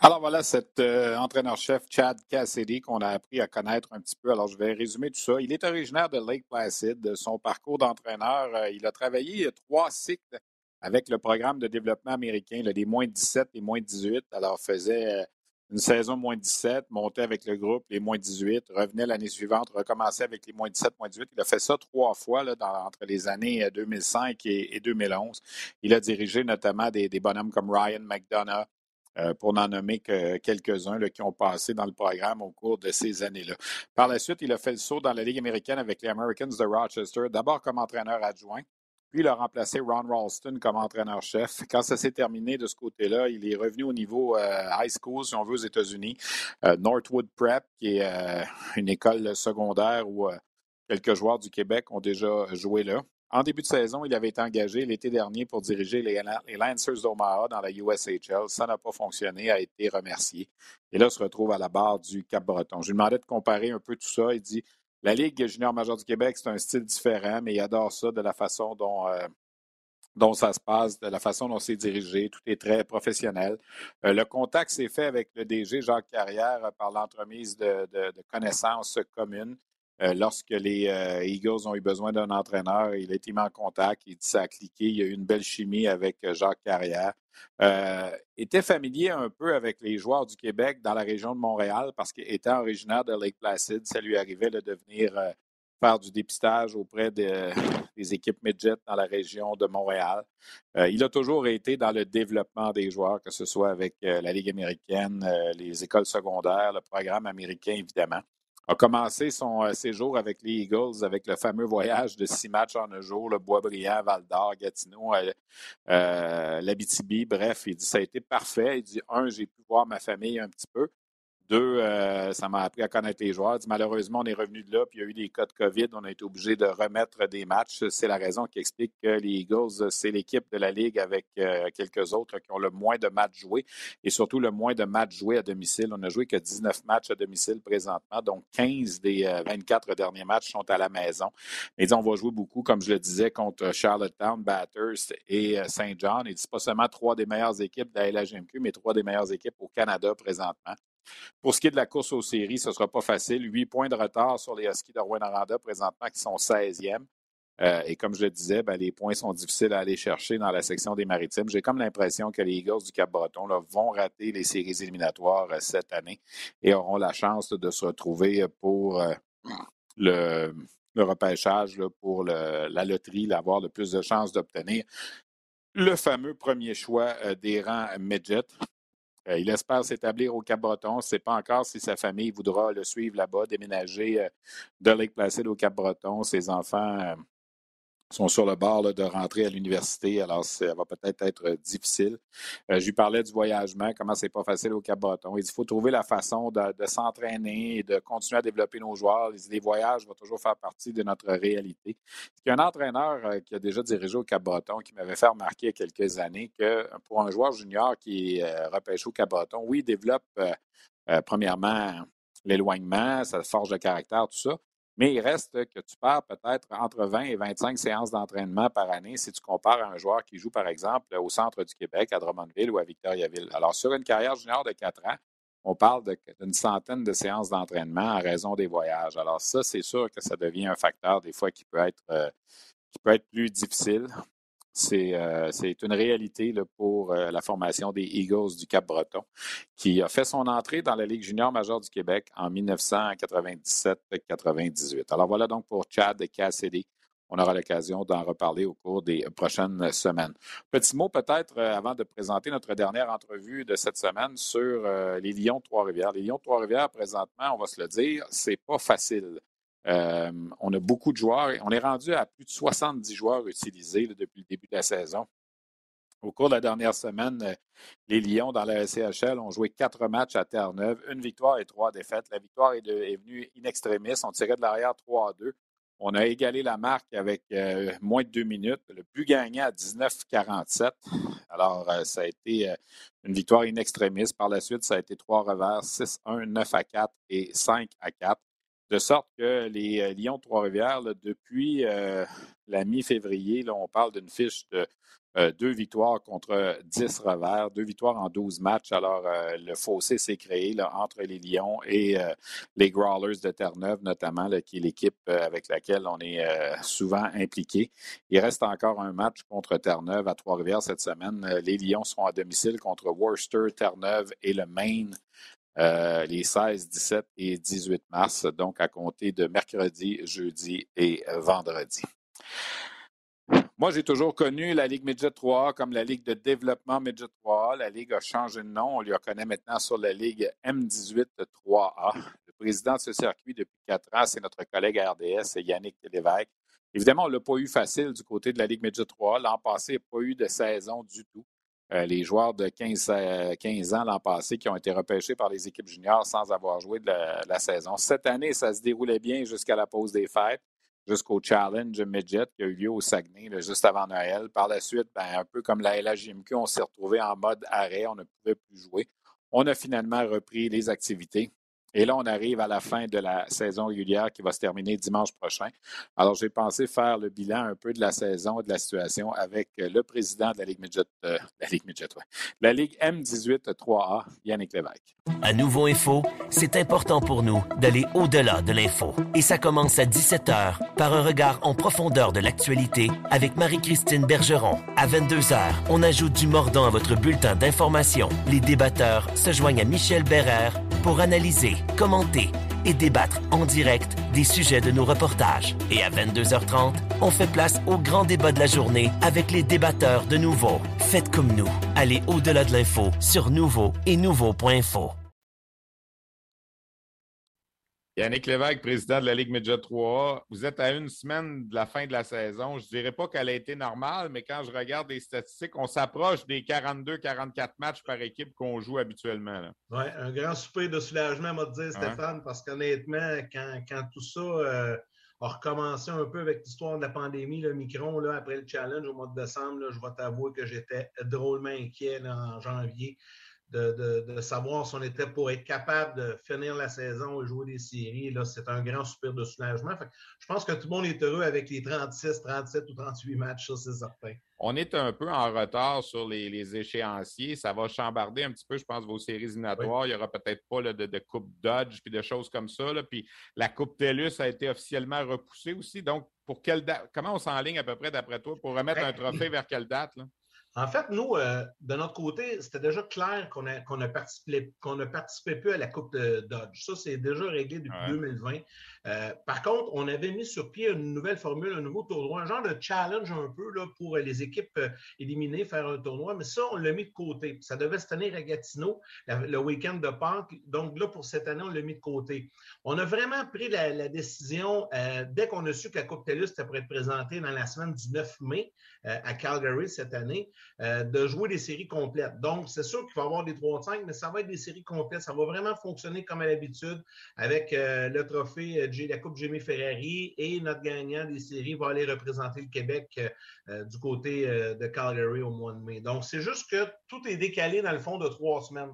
Alors voilà cet entraîneur-chef Chad Cassidy qu'on a appris à connaître un petit peu. Alors je vais résumer tout ça. Il est originaire de Lake Placid. Son parcours d'entraîneur, il a travaillé trois cycles avec le programme de développement américain, là, les moins 17 et moins 18. Alors faisait une saison moins 17, montait avec le groupe, les moins 18, revenait l'année suivante, recommençait avec les moins 17, moins 18. Il a fait ça trois fois entre les années 2005 euh, et, 2011. Il a dirigé notamment des, bonhommes comme Ryan McDonough, euh, pour n'en nommer que quelques-uns qui ont passé dans le programme au cours de ces années-là. Par la suite, il a fait le saut dans la Ligue américaine avec les Americans de Rochester, d'abord comme entraîneur adjoint, puis, il a remplacé Ron Ralston comme entraîneur-chef. Quand ça s'est terminé de ce côté-là, il est revenu au niveau euh, high school, si on veut, aux États-Unis. Euh, Northwood Prep, qui est euh, une école secondaire où quelques joueurs du Québec ont déjà joué là. En début de saison, il avait été engagé l'été dernier pour diriger les, Lancers d'Omaha dans la USHL. Ça n'a pas fonctionné, a été remercié. Et là, il se retrouve à la barre du Cap-Breton. Je lui demandais de comparer un peu tout ça. Il dit la Ligue junior majeure du Québec, c'est un style différent, mais il adore ça de la façon dont, euh, dont ça se passe, de la façon dont c'est dirigé. Tout est très professionnel. Euh, le contact s'est fait avec le DG Jacques Carrière euh, par l'entremise de, connaissances communes. Lorsque les Eagles ont eu besoin d'un entraîneur, il a mis en contact, il dit ça a cliqué, il y a eu une belle chimie avec Jacques Carrière. Euh, était familier un peu avec les joueurs du Québec dans la région de Montréal parce qu'étant originaire de Lake Placid, ça lui arrivait de venir euh, faire du dépistage auprès des équipes midget dans la région de Montréal. Euh, il a toujours été dans le développement des joueurs, que ce soit avec la Ligue américaine, les écoles secondaires, le programme américain, évidemment a commencé son euh, séjour avec les Eagles avec le fameux voyage de six matchs en un jour, le Boisbriand, Val-d'Or, Gatineau, euh, euh, l'Abitibi. Bref, il dit ça a été parfait. Il dit un, j'ai pu voir ma famille un petit peu. Deux, euh, ça m'a appris à connaître les joueurs. Malheureusement, on est revenu de là, puis il y a eu des cas de COVID. On a été obligé de remettre des matchs. C'est la raison qui explique que les Eagles, c'est l'équipe de la Ligue avec euh, quelques autres qui ont le moins de matchs joués et surtout le moins de matchs joués à domicile. On n'a joué que 19 matchs à domicile présentement, donc 15 des 24 euh, derniers matchs sont à la maison. Mais on va jouer beaucoup, comme je le disais, contre Charlottetown, Bathurst et Saint John. Et c'est pas seulement trois des meilleures équipes de la LHMQ, mais trois des meilleures équipes au Canada présentement. Pour ce qui est de la course aux séries, ce ne sera pas facile. Huit points de retard sur les Huskies de Rwanda présentement qui sont 16e. Euh, et comme je le disais, ben, les points sont difficiles à aller chercher dans la section des maritimes. J'ai comme l'impression que les Eagles du Cap-Breton vont rater les séries éliminatoires euh, cette année et auront la chance de se retrouver pour euh, le, repêchage, pour la loterie, avoir le plus de chances d'obtenir le fameux premier choix des rangs midget. Il espère s'établir au Cap-Breton. On ne pas encore si sa famille voudra le suivre là-bas, déménager de Lake Placid au Cap-Breton. Ses enfants sont sur le bord de rentrer à l'université, alors ça va peut-être être difficile. Euh, je lui parlais du voyagement, comment c'est pas facile au Cap-Breton. Il faut trouver la façon de, s'entraîner et de continuer à développer nos joueurs. Les, voyages vont toujours faire partie de notre réalité. Il y a un entraîneur euh, qui a déjà dirigé au Cap-Breton qui m'avait fait remarquer il y a quelques années que pour un joueur junior qui est euh, repêché au Cap-Breton, oui, il développe premièrement l'éloignement, sa force de caractère, tout ça, mais il reste que tu perds peut-être entre 20 et 25 séances d'entraînement par année si tu compares à un joueur qui joue, par exemple, au centre du Québec, à Drummondville ou à Victoriaville. Alors, sur une carrière junior de 4 ans, on parle d'une centaine de séances d'entraînement en raison des voyages. Alors, ça, c'est sûr que ça devient un facteur des fois qui peut être, euh, qui peut être plus difficile. Euh, c'est une réalité pour euh, la formation des Eagles du Cap-Breton, qui a fait son entrée dans la Ligue junior majeure du Québec en 1997-98. Alors voilà donc pour Chad Cassidy. On aura l'occasion d'en reparler au cours des prochaines semaines. Petit mot peut-être euh, avant de présenter notre dernière entrevue de cette semaine sur les Lions Trois-Rivières. Les Lions Trois-Rivières, présentement, on va se le dire, c'est pas facile. Euh, on a beaucoup de joueurs. On est rendu à plus de 70 joueurs utilisés depuis le début de la saison. Au cours de la dernière semaine, euh, les Lions dans la CHL ont joué quatre matchs à Terre-Neuve, une victoire et trois défaites. La victoire est, venue in extremis. On tirait de l'arrière 3 à 2. On a égalé la marque avec euh, moins de deux minutes. Le plus gagnant à 19-47. Alors, ça a été une victoire in extremis. Par la suite, ça a été trois revers, 6-1, 9 à 4 et 5 à 4. De sorte que les euh, Lions de Trois-Rivières, depuis euh, la mi-février, on parle d'une fiche de euh, deux victoires contre dix revers, deux victoires en douze matchs. Alors, le fossé s'est créé entre les Lions et les Growlers de Terre-Neuve, notamment, qui est l'équipe avec laquelle on est souvent impliqué. Il reste encore un match contre Terre-Neuve à Trois-Rivières cette semaine. Les Lions seront à domicile contre Worcester, Terre-Neuve et le Maine euh, les 16, 17 et 18 mars, donc à compter de mercredi, jeudi et vendredi. Moi, j'ai toujours connu la Ligue Midget 3A comme la Ligue de développement Midget 3A. La Ligue a changé de nom. On lui connaît maintenant sur la Ligue M18 3A. Le président de ce circuit depuis quatre ans, c'est notre collègue RDS, Yannick Lévesque. Évidemment, on ne l'a pas eu facile du côté de la Ligue Midget 3A. L'an passé, il n'y a pas eu de saison du tout. Euh, les joueurs de 15, 15 ans l'an passé qui ont été repêchés par les équipes juniors sans avoir joué de la, saison. Cette année, ça se déroulait bien jusqu'à la pause des fêtes, jusqu'au Challenge Midget qui a eu lieu au Saguenay juste avant Noël. Par la suite, ben, un peu comme la LHJMQ, on s'est retrouvé en mode arrêt, on ne pouvait plus jouer. On a finalement repris les activités. Et là, on arrive à la fin de la saison régulière qui va se terminer dimanche prochain. Alors, j'ai pensé faire le bilan un peu de la saison et de la situation avec euh, le président de la Ligue Midget, euh, la Ligue Midget, la Ligue M18 3A, Yannick Lévesque. À Nouveau Info, c'est important pour nous d'aller au-delà de l'info. Et ça commence à 17h par un regard en profondeur de l'actualité avec Marie-Christine Bergeron. À 22h, on ajoute du mordant à votre bulletin d'information. Les débatteurs se joignent à Michel Bérère pour analyser commenter et débattre en direct des sujets de nos reportages. Et à 22h30, on fait place au grand débat de la journée avec les débatteurs de Nouveau. Faites comme nous. Allez au-delà de l'info sur Nouveau et Nouveau.info. Yannick Lévesque, président de la Ligue Midget 3A. Vous êtes à une semaine de la fin de la saison. Je ne dirais pas qu'elle a été normale, mais quand je regarde les statistiques, on s'approche des 42-44 matchs par équipe qu'on joue habituellement. Oui, un grand souper de soulagement, m'a dit Stéphane, parce qu'honnêtement, quand, tout ça euh, a recommencé un peu avec l'histoire de la pandémie, le micron, là, après le challenge au mois de décembre, je vais t'avouer que j'étais drôlement inquiet en janvier de, savoir si on était pour être capable de finir la saison et jouer des séries. Là, c'est un grand soupir de soulagement. je pense que tout le monde est heureux avec les 36, 37 ou 38 matchs, ça, c'est certain. On est un peu en retard sur les, échéanciers. Ça va chambarder un petit peu, je pense, vos séries éliminatoires. Il n'y aura peut-être pas de, Coupe Dodge puis de choses comme ça. Puis la Coupe TELUS a été officiellement repoussée aussi. Donc, pour quelle date? Comment on s'enligne à peu près d'après toi pour remettre un trophée vers quelle date? En fait, nous, euh, de notre côté, c'était déjà clair qu'on a, qu'on a, participé, qu'on ne participait plus à la Coupe de Dodge. Ça, c'est déjà réglé depuis 2020. Euh, par contre, on avait mis sur pied une nouvelle formule, un nouveau tournoi, un genre de challenge un peu là, pour les équipes euh, éliminées, faire un tournoi, mais ça, on l'a mis de côté. Ça devait se tenir à Gatineau le week-end de Pâques. Donc là, pour cette année, on l'a mis de côté. On a vraiment pris la, décision, dès qu'on a su que la Coupe TELUS était pour être présentée dans la semaine du 9 mai à Calgary cette année, euh, de jouer des séries complètes. Donc, c'est sûr qu'il va y avoir des 3 5, mais ça va être des séries complètes. Ça va vraiment fonctionner comme à l'habitude avec euh, le trophée euh, la Coupe Jimmy Ferrari et notre gagnant des séries va aller représenter le Québec du côté de Calgary au mois de mai. Donc, c'est juste que tout est décalé dans le fond de trois semaines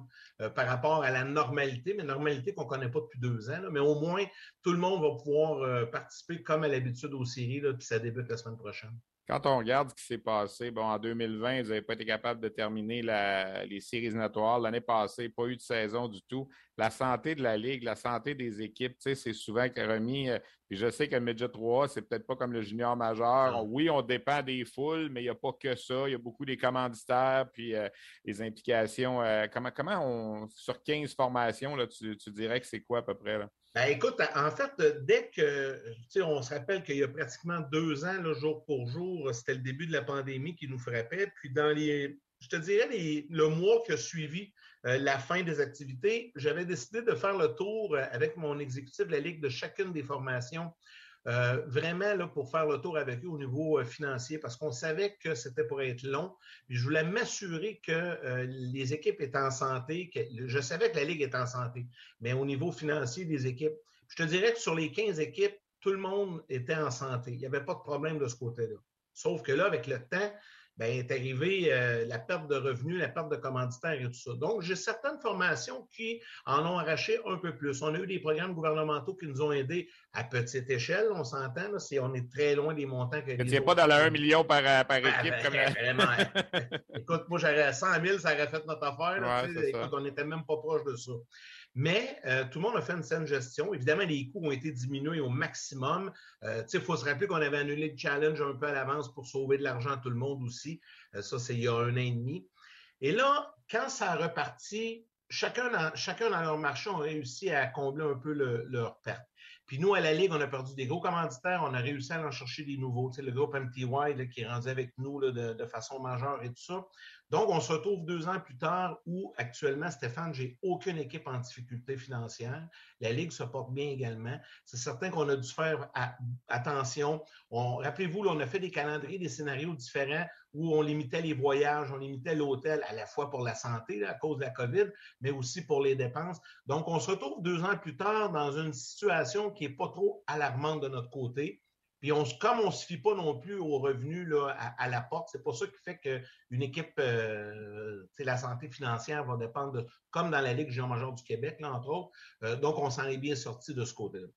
par rapport à la normalité, mais normalité qu'on ne connaît pas depuis deux ans. mais au moins, tout le monde va pouvoir participer comme à l'habitude aux séries, puis ça débute la semaine prochaine. Quand on regarde ce qui s'est passé, bon, en 2020, vous n'avez pas été capable de terminer les séries éliminatoires. L'année passée, pas eu de saison du tout. La santé de la Ligue, la santé des équipes, c'est souvent remis. Euh, puis je sais que le Midget 3, c'est peut-être pas comme le junior majeur. Oui, on dépend des foules, mais il n'y a pas que ça. Il y a beaucoup des commanditaires, puis euh, les implications. Euh, comment, comment on, sur 15 formations, là, tu, tu dirais que c'est quoi à peu près? Là? Ben, écoute, en fait, dès que, on se rappelle qu'il y a pratiquement deux ans, jour pour jour, c'était le début de la pandémie qui nous frappait. Puis dans les, je te dirais, le mois qui a suivi euh, la fin des activités, j'avais décidé de faire le tour euh, avec mon exécutif de la Ligue de chacune des formations euh, vraiment là, pour faire le tour avec eux au niveau euh, financier parce qu'on savait que c'était pour être long. je voulais m'assurer que euh, les équipes étaient en santé. Que, je savais que la Ligue était en santé, mais au niveau financier des équipes, je te dirais que sur les 15 équipes, tout le monde était en santé. Il n'y avait pas de problème de ce côté-là. Sauf que là, avec le temps, ben, est arrivée euh, la perte de revenus, la perte de commanditaires et tout ça. Donc, j'ai certaines formations qui en ont arraché un peu plus. On a eu des programmes gouvernementaux qui nous ont aidés à petite échelle, on s'entend, on est très loin des montants que Tu n'es pas dans le 1 million par, euh, par ah, équipe. Ben, comme... écoute, moi, j'aurais 100 000, ça aurait fait notre affaire. écoute, on n'était même pas proche de ça. Mais euh, tout le monde a fait une saine gestion. Évidemment, les coûts ont été diminués au maximum. Euh, il faut se rappeler qu'on avait annulé le challenge un peu à l'avance pour sauver de l'argent à tout le monde aussi. Euh, ça, c'est il y a un an et demi. Et là, quand ça a reparti, chacun dans, chacun dans leur marché a réussi à combler un peu leur perte. Puis nous, à la Ligue, on a perdu des gros commanditaires, on a réussi à en chercher des nouveaux. Tu sais, le groupe MTY qui est rendu avec nous de, façon majeure et tout ça. Donc, on se retrouve deux ans plus tard où actuellement, Stéphane, j'ai aucune équipe en difficulté financière. La Ligue se porte bien également. C'est certain qu'on a dû faire attention. Rappelez-vous, on a fait des calendriers, des scénarios différents où on limitait les voyages, on limitait l'hôtel à la fois pour la santé à cause de la COVID, mais aussi pour les dépenses. Donc, on se retrouve deux ans plus tard dans une situation qui n'est pas trop alarmante de notre côté. Puis on, comme on ne se fie pas non plus aux revenus à, la porte, c'est pas ça qui fait qu'une équipe, euh, la santé financière va dépendre comme dans la Ligue géant major du Québec, entre autres. Euh, donc, on s'en est bien sorti de ce côté-là.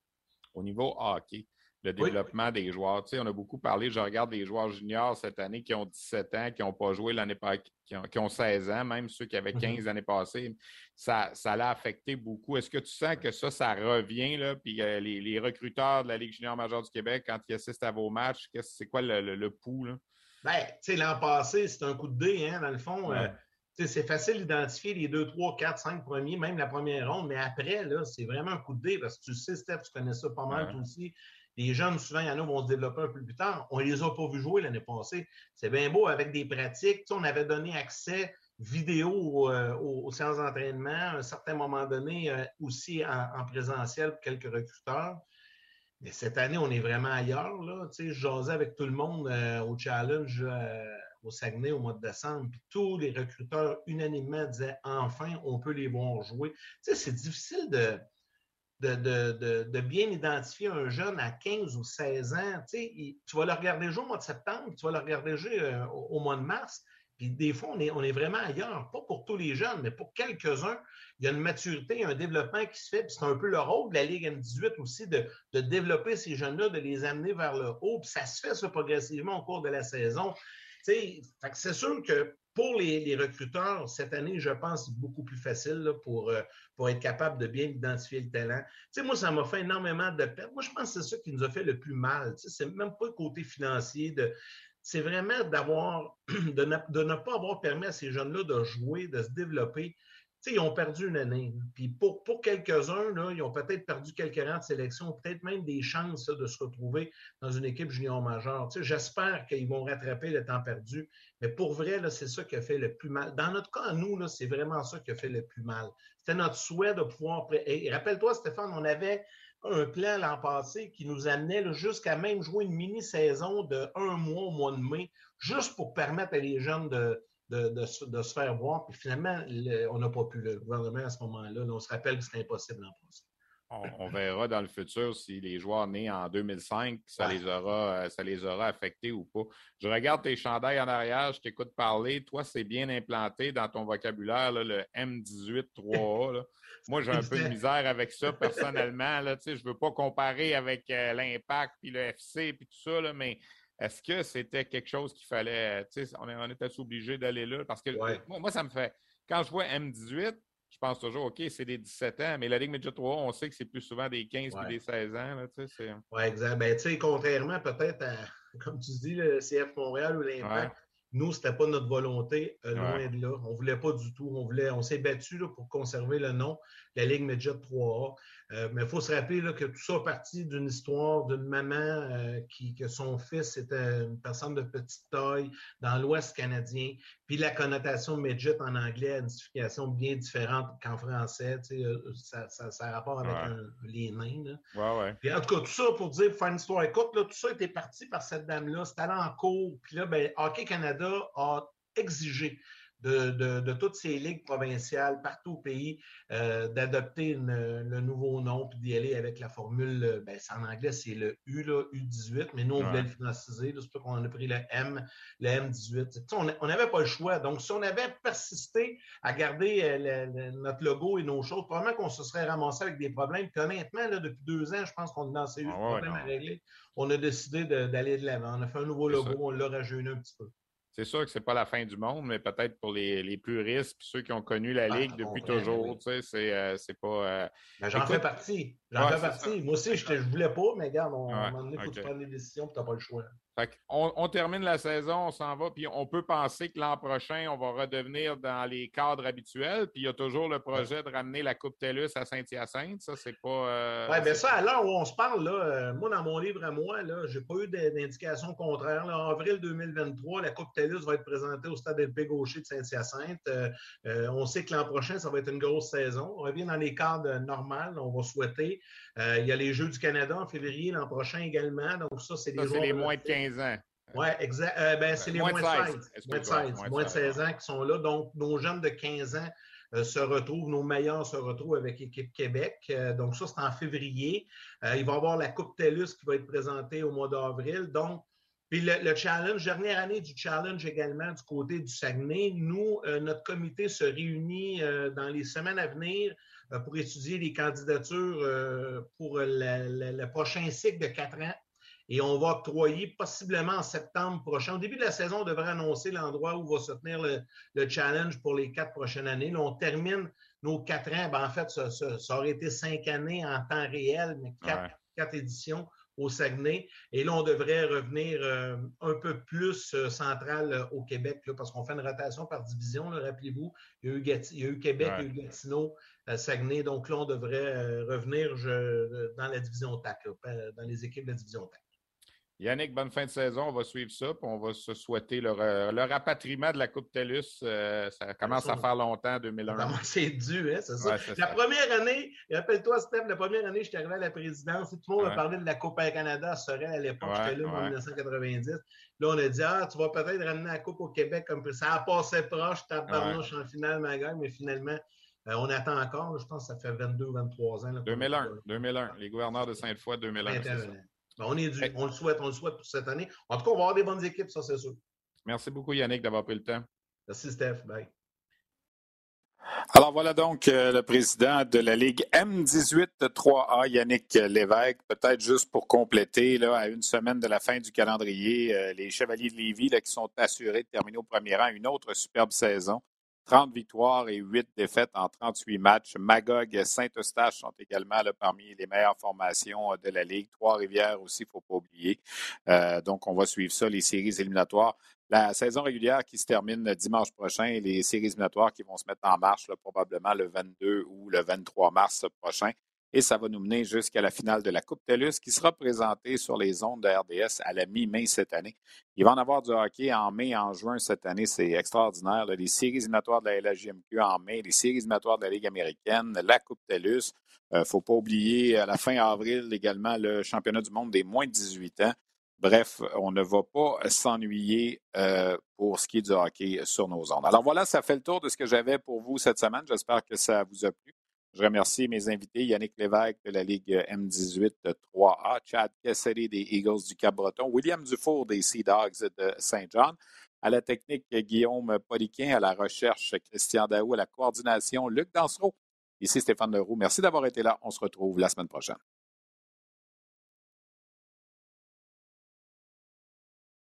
Au niveau hockey, le développement des joueurs. Tu sais, on a beaucoup parlé, je regarde des joueurs juniors cette année qui ont 17 ans, qui n'ont pas joué l'année passée, qui ont, 16 ans, même ceux qui avaient 15 mm-hmm. l'année passée. Ça, ça l'a affecté beaucoup. Est-ce que tu sens que ça, ça revient, là, puis euh, les, recruteurs de la Ligue junior majeure du Québec, quand ils assistent à vos matchs, c'est quoi le, le, pouls, là? Ben, tu sais, l'an passé, c'est un coup de dé, hein, dans le fond. Euh, c'est facile d'identifier les 2, 3, 4, 5 premiers, même la première ronde, mais après, là, c'est vraiment un coup de dé parce que tu sais, Steph, tu connais ça pas mal aussi. Les jeunes, souvent, il y en a vont se développer un peu plus tard. On ne les a pas vus jouer l'année passée. C'est bien beau avec des pratiques. on avait donné accès vidéo euh, aux, séances d'entraînement à un certain moment donné, euh, aussi en, présentiel pour quelques recruteurs. Mais cette année, on est vraiment ailleurs. Là. je jasais avec tout le monde euh, au challenge au Saguenay au mois de décembre. Puis tous les recruteurs unanimement disaient enfin, on peut les voir jouer. c'est difficile de de, bien identifier un jeune à 15 ou 16 ans. Tu, vas le regarder jouer au mois de septembre, tu vas le regarder jouer euh, au, mois de mars, Puis des fois, on est, on est vraiment ailleurs, pas pour tous les jeunes, mais pour quelques-uns. Il y a une maturité, un développement qui se fait. Puis c'est un peu le rôle de la Ligue M18 aussi de, de développer ces jeunes-là, de les amener vers le haut. Puis ça se fait progressivement au cours de la saison. C'est sûr que pour les, recruteurs, cette année, je pense, beaucoup plus facile pour, euh, pour être capable de bien identifier le talent. moi, ça m'a fait énormément de peine. Moi, je pense que c'est ça qui nous a fait le plus mal. C'est même pas le côté financier. C'est vraiment d'avoir, de ne, pas avoir permis à ces jeunes-là de jouer, de se développer ils ont perdu une année. Puis pour, quelques-uns, ils ont peut-être perdu quelques rangs de sélection, peut-être même des chances de se retrouver dans une équipe junior majeure. J'espère qu'ils vont rattraper le temps perdu. Mais pour vrai, c'est ça qui a fait le plus mal. Dans notre cas, nous, c'est vraiment ça qui a fait le plus mal. C'était notre souhait de pouvoir. Et rappelle-toi, Stéphane, on avait un plan l'an passé qui nous amenait jusqu'à même jouer une mini-saison de un mois au mois de mai, juste pour permettre à les jeunes de, de, se faire voir. Puis finalement, on n'a pas pu. Le gouvernement, à ce moment-là, on se rappelle que c'était impossible d'en passer. On, verra dans le futur si les joueurs nés en 2005, ça, les aura, euh, ça les aura affectés ou pas. Je regarde tes chandails en arrière, je t'écoute parler. Toi, c'est bien implanté dans ton vocabulaire, le M18-3A. Moi, j'ai un peu de misère avec ça personnellement. Là, je ne veux pas comparer avec euh, l'Impact puis le FC puis tout ça, mais est-ce que c'était quelque chose qu'il fallait, tu sais, on, on était obligé d'aller là? Parce que moi, ça me fait, quand je vois M18, je pense toujours, OK, c'est des 17 ans, mais la Ligue Midget 3, on sait que c'est plus souvent des 15 et des 16 ans. Oui, exact. Ben, tu sais, contrairement peut-être à, comme tu dis, le CF Montréal ou l'Impact, nous, ce n'était pas notre volonté, euh, loin de là. On ne voulait pas du tout. On, voulait, on s'est battu pour conserver le nom, la Ligue Midget 3A. Euh, mais il faut se rappeler que tout ça parti d'une histoire d'une maman euh, qui, que son fils était une personne de petite taille dans l'Ouest canadien. Puis la connotation midget en anglais a une signification bien différente qu'en français. Euh, ça, ça, ça, a rapport avec les nains. Puis en tout cas, tout ça pour dire, pour faire une histoire écoute, là, tout ça était parti par cette dame-là. C'était allé en cours. Puis là, ben, Hockey Canada a exigé de, toutes ces ligues provinciales partout au pays euh, d'adopter le nouveau nom puis d'y aller avec la formule, euh, ben, en anglais, c'est le U, là, U18, mais nous, on voulait le financiser. C'est pour qu'on a pris le M, le M18. On n'avait pas le choix. Donc, si on avait persisté à garder euh, notre logo et nos choses, probablement qu'on se serait ramassé avec des problèmes. Puis honnêtement, là, depuis deux ans, je pense qu'on a dans ces ah problèmes à régler. On a décidé d'aller de l'avant. On a fait un nouveau logo, on l'a rajeuni un petit peu. C'est sûr que ce n'est pas la fin du monde, mais peut-être pour les, les plus risques, ceux qui ont connu la ah, Ligue depuis toujours, tu sais, c'est, euh, pas. Euh, ben, j'en fais partie. J'en fais partie. Moi aussi, je ne voulais pas, mais regarde, on, à un moment donné, il faut que tu prennes des décisions et tu n'as pas le choix on, termine la saison, on s'en va, puis on peut penser que l'an prochain, on va redevenir dans les cadres habituels. Puis il y a toujours le projet de ramener la Coupe TELUS à Saint-Hyacinthe. Ça, c'est pas. Euh, oui, bien ça, à l'heure où on se parle, là, euh, moi, dans mon livre à moi, je n'ai pas eu d'indication contraire. en avril 2023, la Coupe TELUS va être présentée au stade LP Gaucher de Saint-Hyacinthe. Euh, on sait que l'an prochain, ça va être une grosse saison. On revient dans les cadres normales, on va souhaiter. il y a les Jeux du Canada en février l'an prochain également. Donc, ça, c'est des les moins de 15 ans. Oui, exact. Euh, ben, c'est les moins de 16. Moins de 16, moins de 16 ans qui sont là. Donc, nos jeunes de 15 ans euh, se retrouvent, nos meilleurs se retrouvent avec l'équipe Québec. Euh, donc, ça, c'est en février. il va y avoir la Coupe TELUS qui va être présentée au mois d'avril. Donc, puis le, challenge, dernière année du challenge également du côté du Saguenay, nous, notre comité se réunit dans les semaines à venir pour étudier les candidatures pour le prochain cycle de quatre ans et on va octroyer possiblement en septembre prochain. Au début de la saison, on devrait annoncer l'endroit où va se tenir le, challenge pour les quatre prochaines années. Là, on termine nos quatre ans. Ben, en fait, ça, aurait été cinq années en temps réel, mais quatre, éditions au Saguenay. Et là, on devrait revenir euh, un peu plus euh, central euh, au Québec, parce qu'on fait une rotation par division, rappelez-vous. Il, y a eu Québec, il y a eu Gatineau, Saguenay. Donc là, on devrait revenir dans la division TAC, dans les équipes de la division TAC. Yannick, bonne fin de saison. On va suivre ça. Puis on va se souhaiter le, le rapatriement de la Coupe TELUS. Euh, ça commence à faire longtemps, 2001. C'est dû, hein, c'est ça. la première année, rappelle-toi, Steph, la première année, j'étais arrivé à la présidence. Tout le monde a parlé de la Coupe Air Canada à Sorel à l'époque. J'étais là en 1990. Là, on a dit, ah, tu vas peut-être ramener la Coupe au Québec comme ça. a passé proche, ta barnouche en finale, ma gueule, mais finalement, euh, on attend encore. Je pense que ça fait 22 23 ans. 2001, 2001. Les gouverneurs de Sainte-Foy, 2001. Ben, on est dû. On le souhaite, on le souhaite pour cette année. En tout cas, on va avoir des bonnes équipes, ça, c'est sûr. Merci beaucoup, Yannick, d'avoir pris le temps. Merci, Steph. Bye. Alors voilà donc euh, le président de la Ligue M18-3A, Yannick Lévesque. Peut-être juste pour compléter, là, à une semaine de la fin du calendrier, euh, les Chevaliers de Lévis qui sont assurés de terminer au premier rang une autre superbe saison. 30 victoires et 8 défaites en 38 matchs. Magog et Saint-Eustache sont également parmi les meilleures formations euh, de la Ligue. Trois-Rivières aussi, il ne faut pas oublier. donc, on va suivre ça, les séries éliminatoires la saison régulière qui se termine dimanche prochain et les séries éliminatoires qui vont se mettre en marche probablement le 22 ou le 23 mars prochain. Et ça va nous mener jusqu'à la finale de la Coupe TELUS qui sera présentée sur les ondes de RDS à la mi-mai cette année. Il va en avoir du hockey en mai en juin cette année. C'est extraordinaire. Les séries éliminatoires de la LHJMQ en mai, les séries éliminatoires de la Ligue américaine, la Coupe TELUS. Il euh, ne faut pas oublier à la fin avril également le championnat du monde des moins de 18 ans. Bref, on ne va pas s'ennuyer euh, pour ce qui est du hockey sur nos ondes. Alors voilà, ça fait le tour de ce que j'avais pour vous cette semaine. J'espère que ça vous a plu. Je remercie mes invités, Yannick Lévesque de la Ligue M18 3A, Chad Cassidy des Eagles du Cap-Breton, William Dufour des Sea Dogs de Saint-Jean, à la technique Guillaume Poliquin, à la recherche Christian Daou, à la coordination Luc Dansereau. Ici Stéphane Leroux. Merci d'avoir été là. On se retrouve la semaine prochaine.